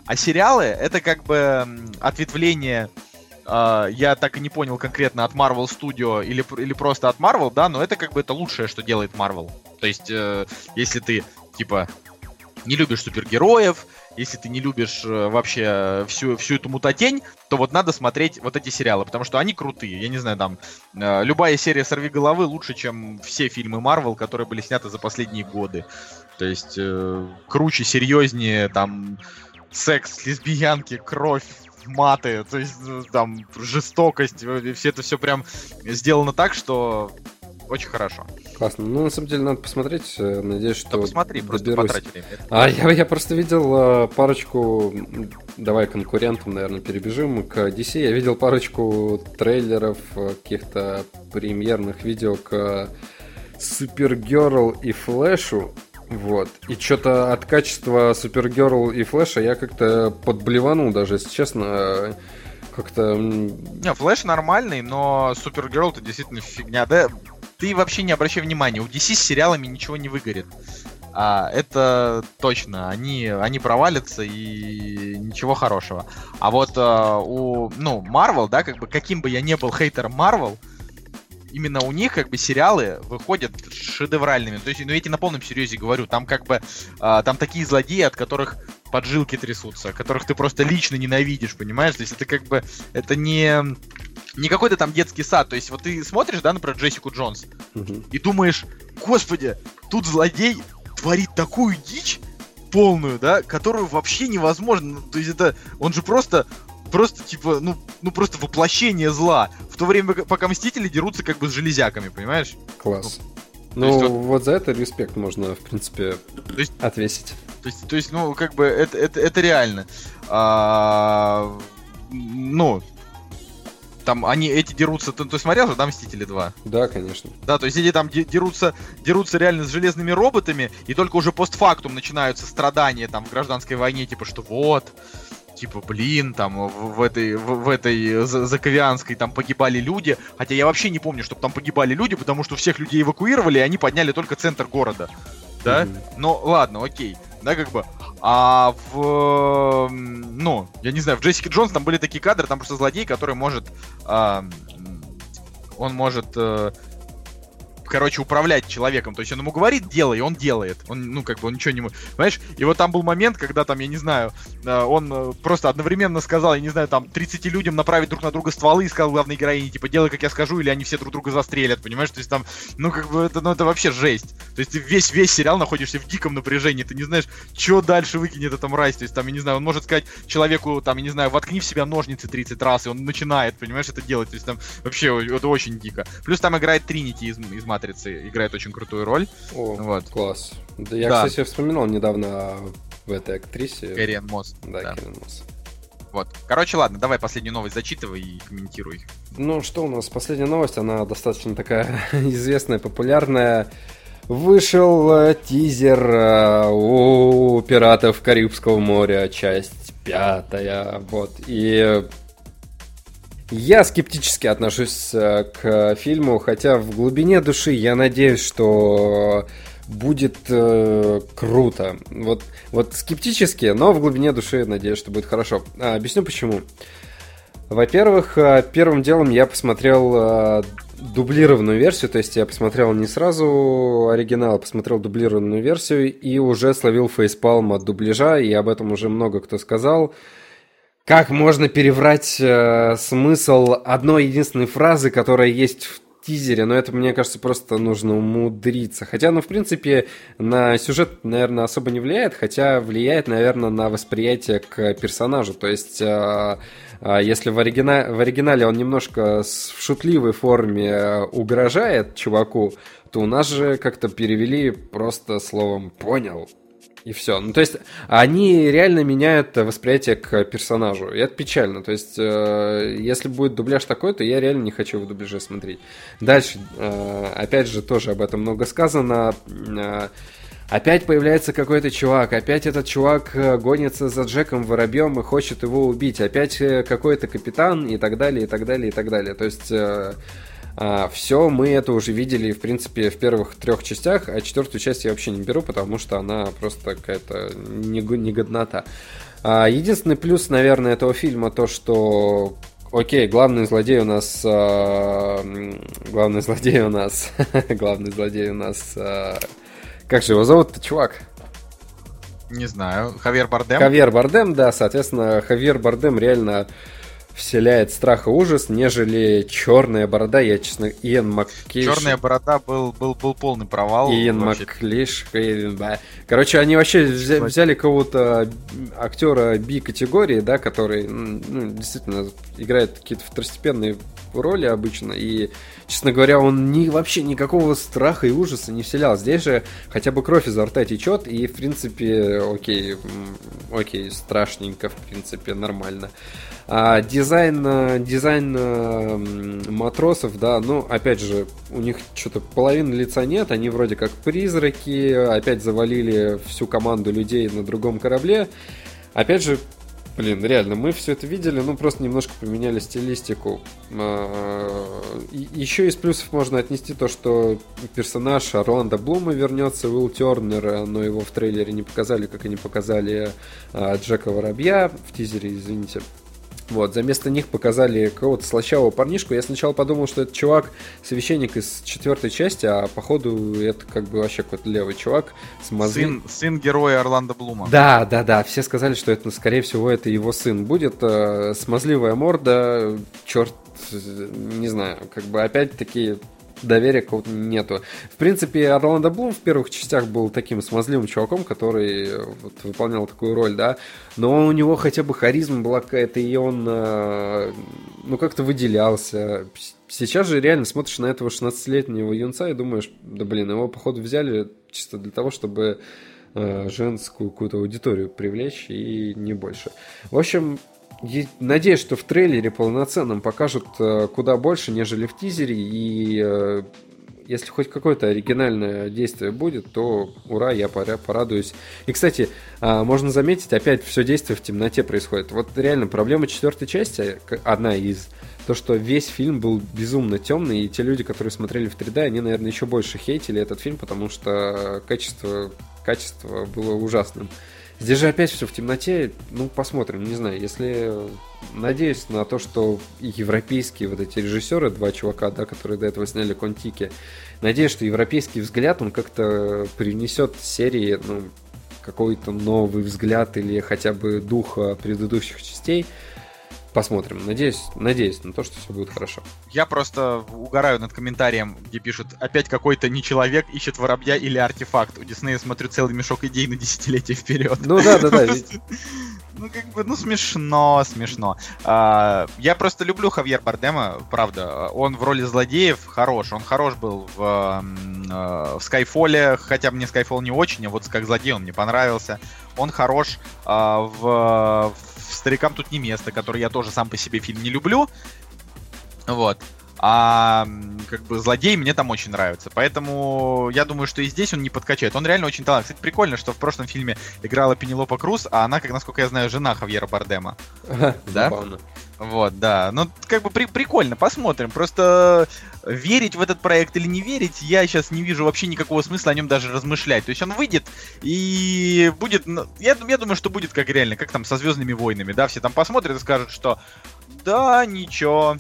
А сериалы это как бы ответвление а, я так и не понял конкретно от Marvel Studio или, или просто от Marvel, да, но это как бы это лучшее, что делает Marvel. То есть, э, если ты, типа, не любишь супергероев, если ты не любишь э, вообще всю, всю эту мутатень, то вот надо смотреть вот эти сериалы, потому что они крутые. Я не знаю, там, э, любая серия «Сорви головы» лучше, чем все фильмы Marvel, которые были сняты за последние годы. То есть, э, круче, серьезнее, там, секс, лесбиянки, кровь, маты, то есть, ну, там, жестокость, э, все это все прям сделано так, что очень хорошо. Классно. Ну, на самом деле, надо посмотреть. э, Надеюсь, что Да посмотри, просто доберусь. потрать время. А я, я просто видел э, парочку, давай конкурентам, наверное, перебежим к DC. Я видел парочку трейлеров, э, каких-то премьерных видео к Супергерл и Флэшу. Вот. И что-то от качества Супергерл и Флэша я как-то подблеванул даже, если честно. э, Как-то... Не, Флэш нормальный, но Супергерл это действительно фигня. Да, ты вообще не обращай внимания, у DC с сериалами ничего не выгорит. А, это точно, они, они провалятся и ничего хорошего. А вот а, у, ну, Marvel, да, как бы каким бы я не был хейтером Marvel, именно у них как бы сериалы выходят шедевральными. То есть, ну, я тебе на полном серьезе говорю, там как бы, а, там такие злодеи, от которых поджилки трясутся, которых ты просто лично ненавидишь, понимаешь? То есть это как бы, это не, не какой-то там детский сад. То есть вот ты смотришь, да, например, Джессику Джонс, мгм. и думаешь, господи, тут злодей творит такую дичь полную, да, которую вообще невозможно. Ну, То есть это, он же просто, просто типа, ну, ну просто воплощение зла. В то время, пока Мстители дерутся как бы с железяками, понимаешь? Класс. Ну, есть вот- вот за это респект можно, в принципе, То есть- отвесить. То есть, то есть, ну, как бы, это, это, это реально. А, ну, там они эти дерутся, ты, ты смотрел же, да, Мстители 2? Да, конечно. Да, то есть эти там де- дерутся, дерутся реально с железными роботами, и только уже постфактум начинаются страдания там в гражданской войне, типа, что вот, типа, блин, там в, в этой, в, в этой За- Заковианской там погибали люди, хотя я вообще не помню, чтобы там погибали люди, потому что всех людей эвакуировали, и они подняли только центр города, да? Мгм. Ну, ладно, окей, да, как бы. А в, ну, я не знаю, в Джессике Джонс там были такие кадры, там просто злодей, который может, м, он может, э, короче, управлять человеком. То есть он ему говорит, делай, он делает. Он, ну, как бы, он ничего не... Понимаешь? И вот там был момент, когда там, я не знаю, э, он э, просто одновременно сказал, я не знаю, там, 30 людям направить друг на друга стволы и сказал главной героине, типа, делай, как я скажу, или они все друг друга застрелят, понимаешь? То есть там, ну, как бы, это, ну, это вообще жесть. То есть ты весь, весь сериал находишься в диком напряжении, ты не знаешь, что дальше выкинет эта мразь. То есть там, я не знаю, он может сказать человеку, там, я не знаю, воткни в себя ножницы 30 раз, и он начинает, понимаешь, это делать. То есть там вообще это очень дико. Плюс там играет Тринити из, из Матрицы, играет очень крутую роль. О, Вот. класс. Да, я, Да. кстати, вспоминал недавно в этой актрисе. Кэриан Мосс. Да, да. Кэрриан Мосс. Вот. Короче, ладно, давай последнюю новость зачитывай и комментируй. Ну, что у нас? Последняя новость, она достаточно такая известная, популярная. Вышел э, тизер э, у «Пиратов Карибского моря», часть пятая, вот, и я скептически отношусь э, к фильму, хотя в глубине души я надеюсь, что будет э, круто. Вот, вот скептически, но в глубине души надеюсь, что будет хорошо. А, объясню почему. Во-первых, э, первым делом я посмотрел э, дублированную версию, то есть я посмотрел не сразу оригинал, посмотрел дублированную версию и уже словил фейспалм от дубляжа, и об этом уже много кто сказал. Как можно переврать э, смысл одной единственной фразы, которая есть в тизере, но это, мне кажется, просто нужно умудриться. Хотя, ну, в принципе, на сюжет, наверное, особо не влияет, хотя влияет, наверное, на восприятие к персонажу. То есть, э, э, если в, оригина... в оригинале он немножко в шутливой форме э, угрожает чуваку, то у нас же как-то перевели просто словом «понял». И все. Ну, то есть, они реально меняют восприятие к персонажу. И это печально. То есть, э, если будет дубляж такой, то я реально не хочу в дубляже смотреть. Дальше, э, опять же, тоже об этом много сказано. Э, Опять появляется какой-то чувак, опять этот чувак э, гонится за Джеком Воробьем и хочет его убить, опять э, какой-то капитан и так далее, и так далее, и так далее. То есть все мы это уже видели, в принципе, в первых трех частях, а четвертую часть я вообще не беру, потому что она просто какая-то нег- негоднота. А, Единственный плюс, наверное, этого фильма то, что Окей, главный злодей у нас... а, м, главный злодей у нас... главный злодей у нас... а, как же его зовут-то, чувак? Не знаю. Хавьер Бардем? Хавьер Бардем, да, соответственно, Хавьер Бардем реально вселяет страх и ужас, нежели черная борода, я, честно, Иэн Маккейш... Черная борода был, был, был полный провал. Иэн да. Короче, они вообще взя- взяли кого-то актера би-категории, да, который ну, действительно играет какие-то второстепенные роли обычно, и, честно говоря, он ни, вообще никакого страха и ужаса не вселял. Здесь же хотя бы кровь изо рта течет, и, в принципе, окей, окей, страшненько, в принципе, нормально. А дизайн, э, дизайн э, матросов, да, ну, опять же, у них что-то половины лица нет, они вроде как призраки, опять завалили всю команду людей на другом корабле. Опять же, блин, реально, мы все это видели, ну, просто немножко поменяли стилистику. Еще из плюсов можно отнести то, что персонаж Орландо Блума вернется, Уилл Тернер, но его в трейлере не показали, как они показали Джека Воробья в тизере, извините. Вот, за место них показали какого-то слащавого парнишку. Я сначала подумал, что это чувак, священник из четвертой части, а походу это как бы вообще какой-то левый чувак с мозгами. Сын, сын героя Орландо Блума. Да, да, да. Все сказали, что это, ну, скорее всего, это его сын будет. Э, Смазливая морда, черт, э, не знаю, как бы опять-таки доверия какого-то нету. В принципе, Орландо Блум в первых частях был таким смазливым чуваком, который вот, выполнял такую роль, да, но у него хотя бы харизма была какая-то, и он, э, ну, как-то выделялся. Сейчас же реально смотришь на этого 16-летнего юнца и думаешь, да блин, его, походу, взяли чисто для того, чтобы э, женскую какую-то аудиторию привлечь и не больше. В общем, надеюсь, что в трейлере полноценном покажут э, куда больше, нежели в тизере, и э, если хоть какое-то оригинальное действие будет, то ура, я порадуюсь. И, кстати, а, можно заметить, опять все действие в темноте происходит. Вот реально проблема четвертой части, одна из, то, что весь фильм был безумно темный, и те люди, которые смотрели в 3D, они, наверное, еще больше хейтили этот фильм, потому что качество, качество было ужасным. Здесь же опять все в темноте. Ну, посмотрим, не знаю. Если надеюсь на то, что европейские вот эти режиссеры, два чувака, да, которые до этого сняли Контики, надеюсь, что европейский взгляд, он как-то принесет серии, ну, какой-то новый взгляд или хотя бы дух предыдущих частей. Посмотрим. Надеюсь, надеюсь на то, что все будет хорошо. Я просто угораю над комментарием, где пишут, опять какой-то не человек ищет воробья или артефакт. У Диснея смотрю целый мешок идей на десятилетия вперед. Ну да, да, да. Ну, как бы, ну, смешно, смешно. А, я просто люблю Хавьер Бардема, правда. Он в роли злодеев хорош. Он хорош был в, э, в Скайфоле, хотя мне Скайфол не очень, а вот как злодей он мне понравился. Он хорош а, в, в Старикам тут не место, который я тоже сам по себе фильм не люблю. Вот. А как бы злодей мне там очень нравится. Поэтому я думаю, что и здесь он не подкачает. Он реально очень талант. Кстати, прикольно, что в прошлом фильме играла Пенелопа Круз, а она, как насколько я знаю, жена Хавьера Бардема. Да? Вот, да. Ну, как бы при прикольно, посмотрим. Просто верить в этот проект или не верить, я сейчас не вижу вообще никакого смысла о нем даже размышлять. То есть он выйдет и будет... Ну, я, я думаю, что будет как реально, как там со Звездными войнами, да, все там посмотрят и скажут, что да, ничего,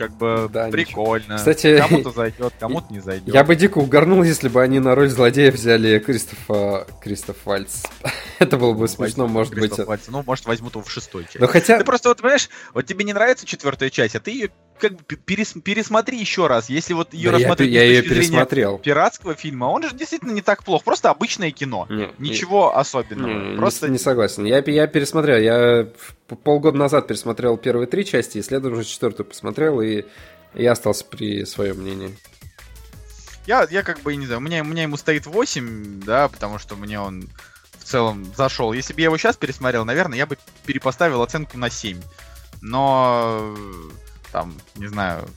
как бы да, прикольно. Кстати, кому-то зайдет, кому-то не зайдет. Я бы дико угорнул, если бы они на роль злодея взяли Кристофа Кристоф Вальц. Это было бы смешно, может быть. Вальц. Ну, может, возьмут его в шестой части. Но хотя... Ты просто вот, понимаешь, вот тебе не нравится четвертая часть, а ты ее как бы перес, пересмотри еще раз. Если вот ее да рассмотреть я, я ее пересмотрел. пиратского фильма, он же действительно не так плохо. Просто обычное кино. Не, Ничего не, особенного. Не, просто... не, не согласен. Я, я пересмотрел. Я полгода назад пересмотрел первые три части, и следом уже четвертую посмотрел, и я остался при своем мнении. Я, я как бы, не знаю, у меня, у меня ему стоит 8, да, потому что мне он в целом зашел. Если бы я его сейчас пересмотрел, наверное, я бы перепоставил оценку на 7. Но там, не знаю,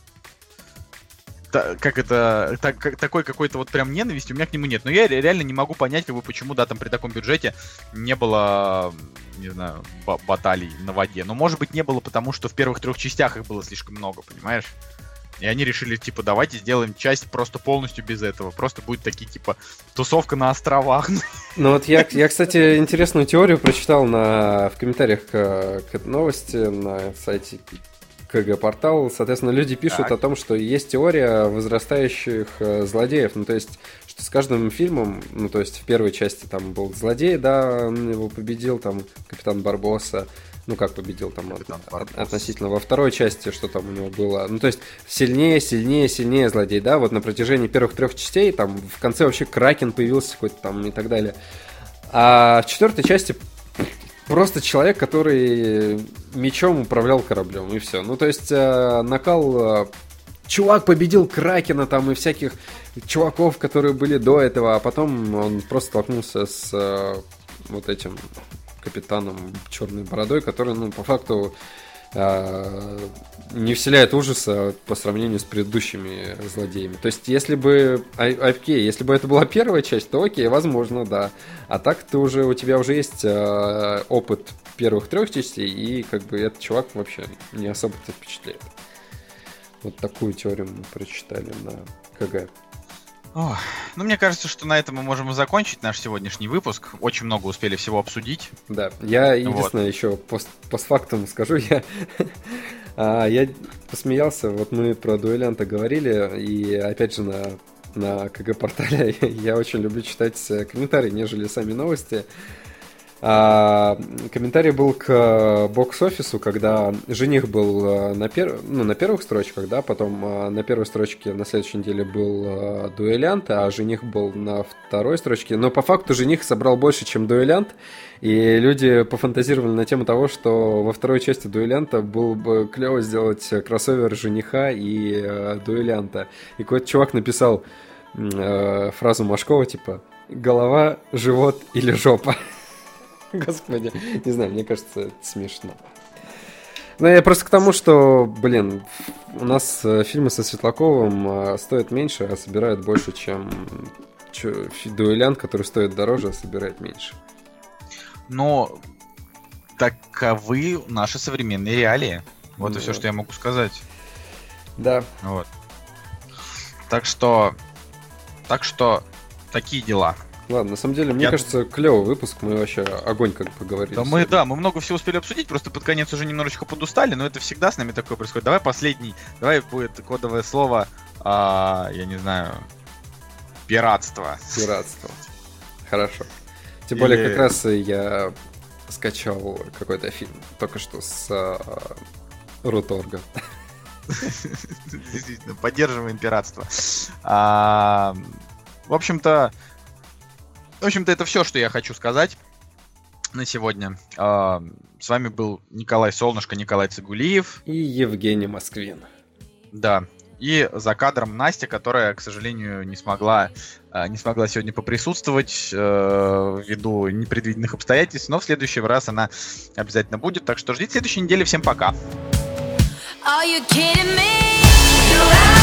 та, как это, так, как, такой какой-то вот прям ненависти у меня к нему нет. Но я реально не могу понять, как бы, почему, да, там при таком бюджете не было, не знаю, баталий на воде. Но, может быть, не было, потому что в первых трех частях их было слишком много, понимаешь? И они решили, типа, давайте сделаем часть просто полностью без этого. Просто будет такие, типа, тусовка на островах. Ну вот я, я кстати, интересную теорию прочитал на, в комментариях к, к этой новости на сайте КГ-портал. Соответственно, люди пишут так. о том, что есть теория возрастающих э, злодеев. Ну, то есть, что с каждым фильмом, ну, то есть, в первой части там был злодей, да, он его победил, там, Капитан Барбоса ну как победил там от, от, относительно во второй части, что там у него было. Ну то есть сильнее, сильнее, сильнее злодей, да, вот на протяжении первых трех частей, там в конце вообще Кракен появился какой-то там и так далее. А в четвертой части просто человек, который мечом управлял кораблем, и все. Ну то есть э, накал... Э, чувак победил Кракена там и всяких чуваков, которые были до этого, а потом он просто столкнулся с э, вот этим капитаном черной бородой, который, ну, по факту не вселяет ужаса по сравнению с предыдущими злодеями. То есть, если бы, а, окей, если бы это была первая часть, то окей, возможно, да. А так ты уже, у тебя уже есть э, опыт первых трех частей, и как бы этот чувак вообще не особо тебя впечатляет. Вот такую теорию мы прочитали на КГ. Ох, ну, мне кажется, что на этом мы можем и закончить наш сегодняшний выпуск. Очень много успели всего обсудить. Да, я единственное вот. еще пост, постфактум скажу, я, а, я посмеялся, вот мы про дуэлянта говорили, и опять же на, на КГ-портале я очень люблю читать комментарии, нежели сами новости. А, комментарий был к бокс-офису, когда жених был э, на, пер... ну, на первых строчках, да, потом э, на первой строчке на следующей неделе был э, дуэлянт, а жених был на второй строчке. Но по факту жених собрал больше, чем дуэлянт, и люди пофантазировали на тему того, что во второй части дуэлянта было бы клево сделать кроссовер жениха и дуэлянта. И какой-то чувак написал фразу Машкова, типа «голова, живот или жопа». Господи, не знаю, мне кажется, это смешно. Ну, я просто к тому, что, блин, у нас э, фильмы со Светлаковым э, стоят меньше, а собирают больше, чем чё, дуэлянт, который стоит дороже, а собирает меньше. Но таковы наши современные реалии. Вот Ну и все, да. что я могу сказать. Да, Вот. Так что... Так что... Такие дела. Ладно, на самом деле, мне Я- кажется, клевый выпуск, мы вообще огонь как поговорили. Да мы, да, мы много всего успели обсудить, просто под конец уже немножечко подустали, но это всегда с нами такое происходит. Давай последний, давай будет кодовое слово, а, я не знаю, пиратство. Пиратство. Хорошо. Тем более, Или- как раз я скачал какой-то фильм только что с а, Руторга. Действительно, поддерживаем пиратство. А, в общем-то, в общем-то, это все, что я хочу сказать на сегодня. А, с вами был Николай Солнышко, Николай Цигулиев. И Евгений Москвин. Да. И за кадром Настя, которая, к сожалению, не смогла, э, не смогла сегодня поприсутствовать э, ввиду непредвиденных обстоятельств, но в следующий раз она обязательно будет. Так что ждите следующей недели. Всем пока. Are you kidding me?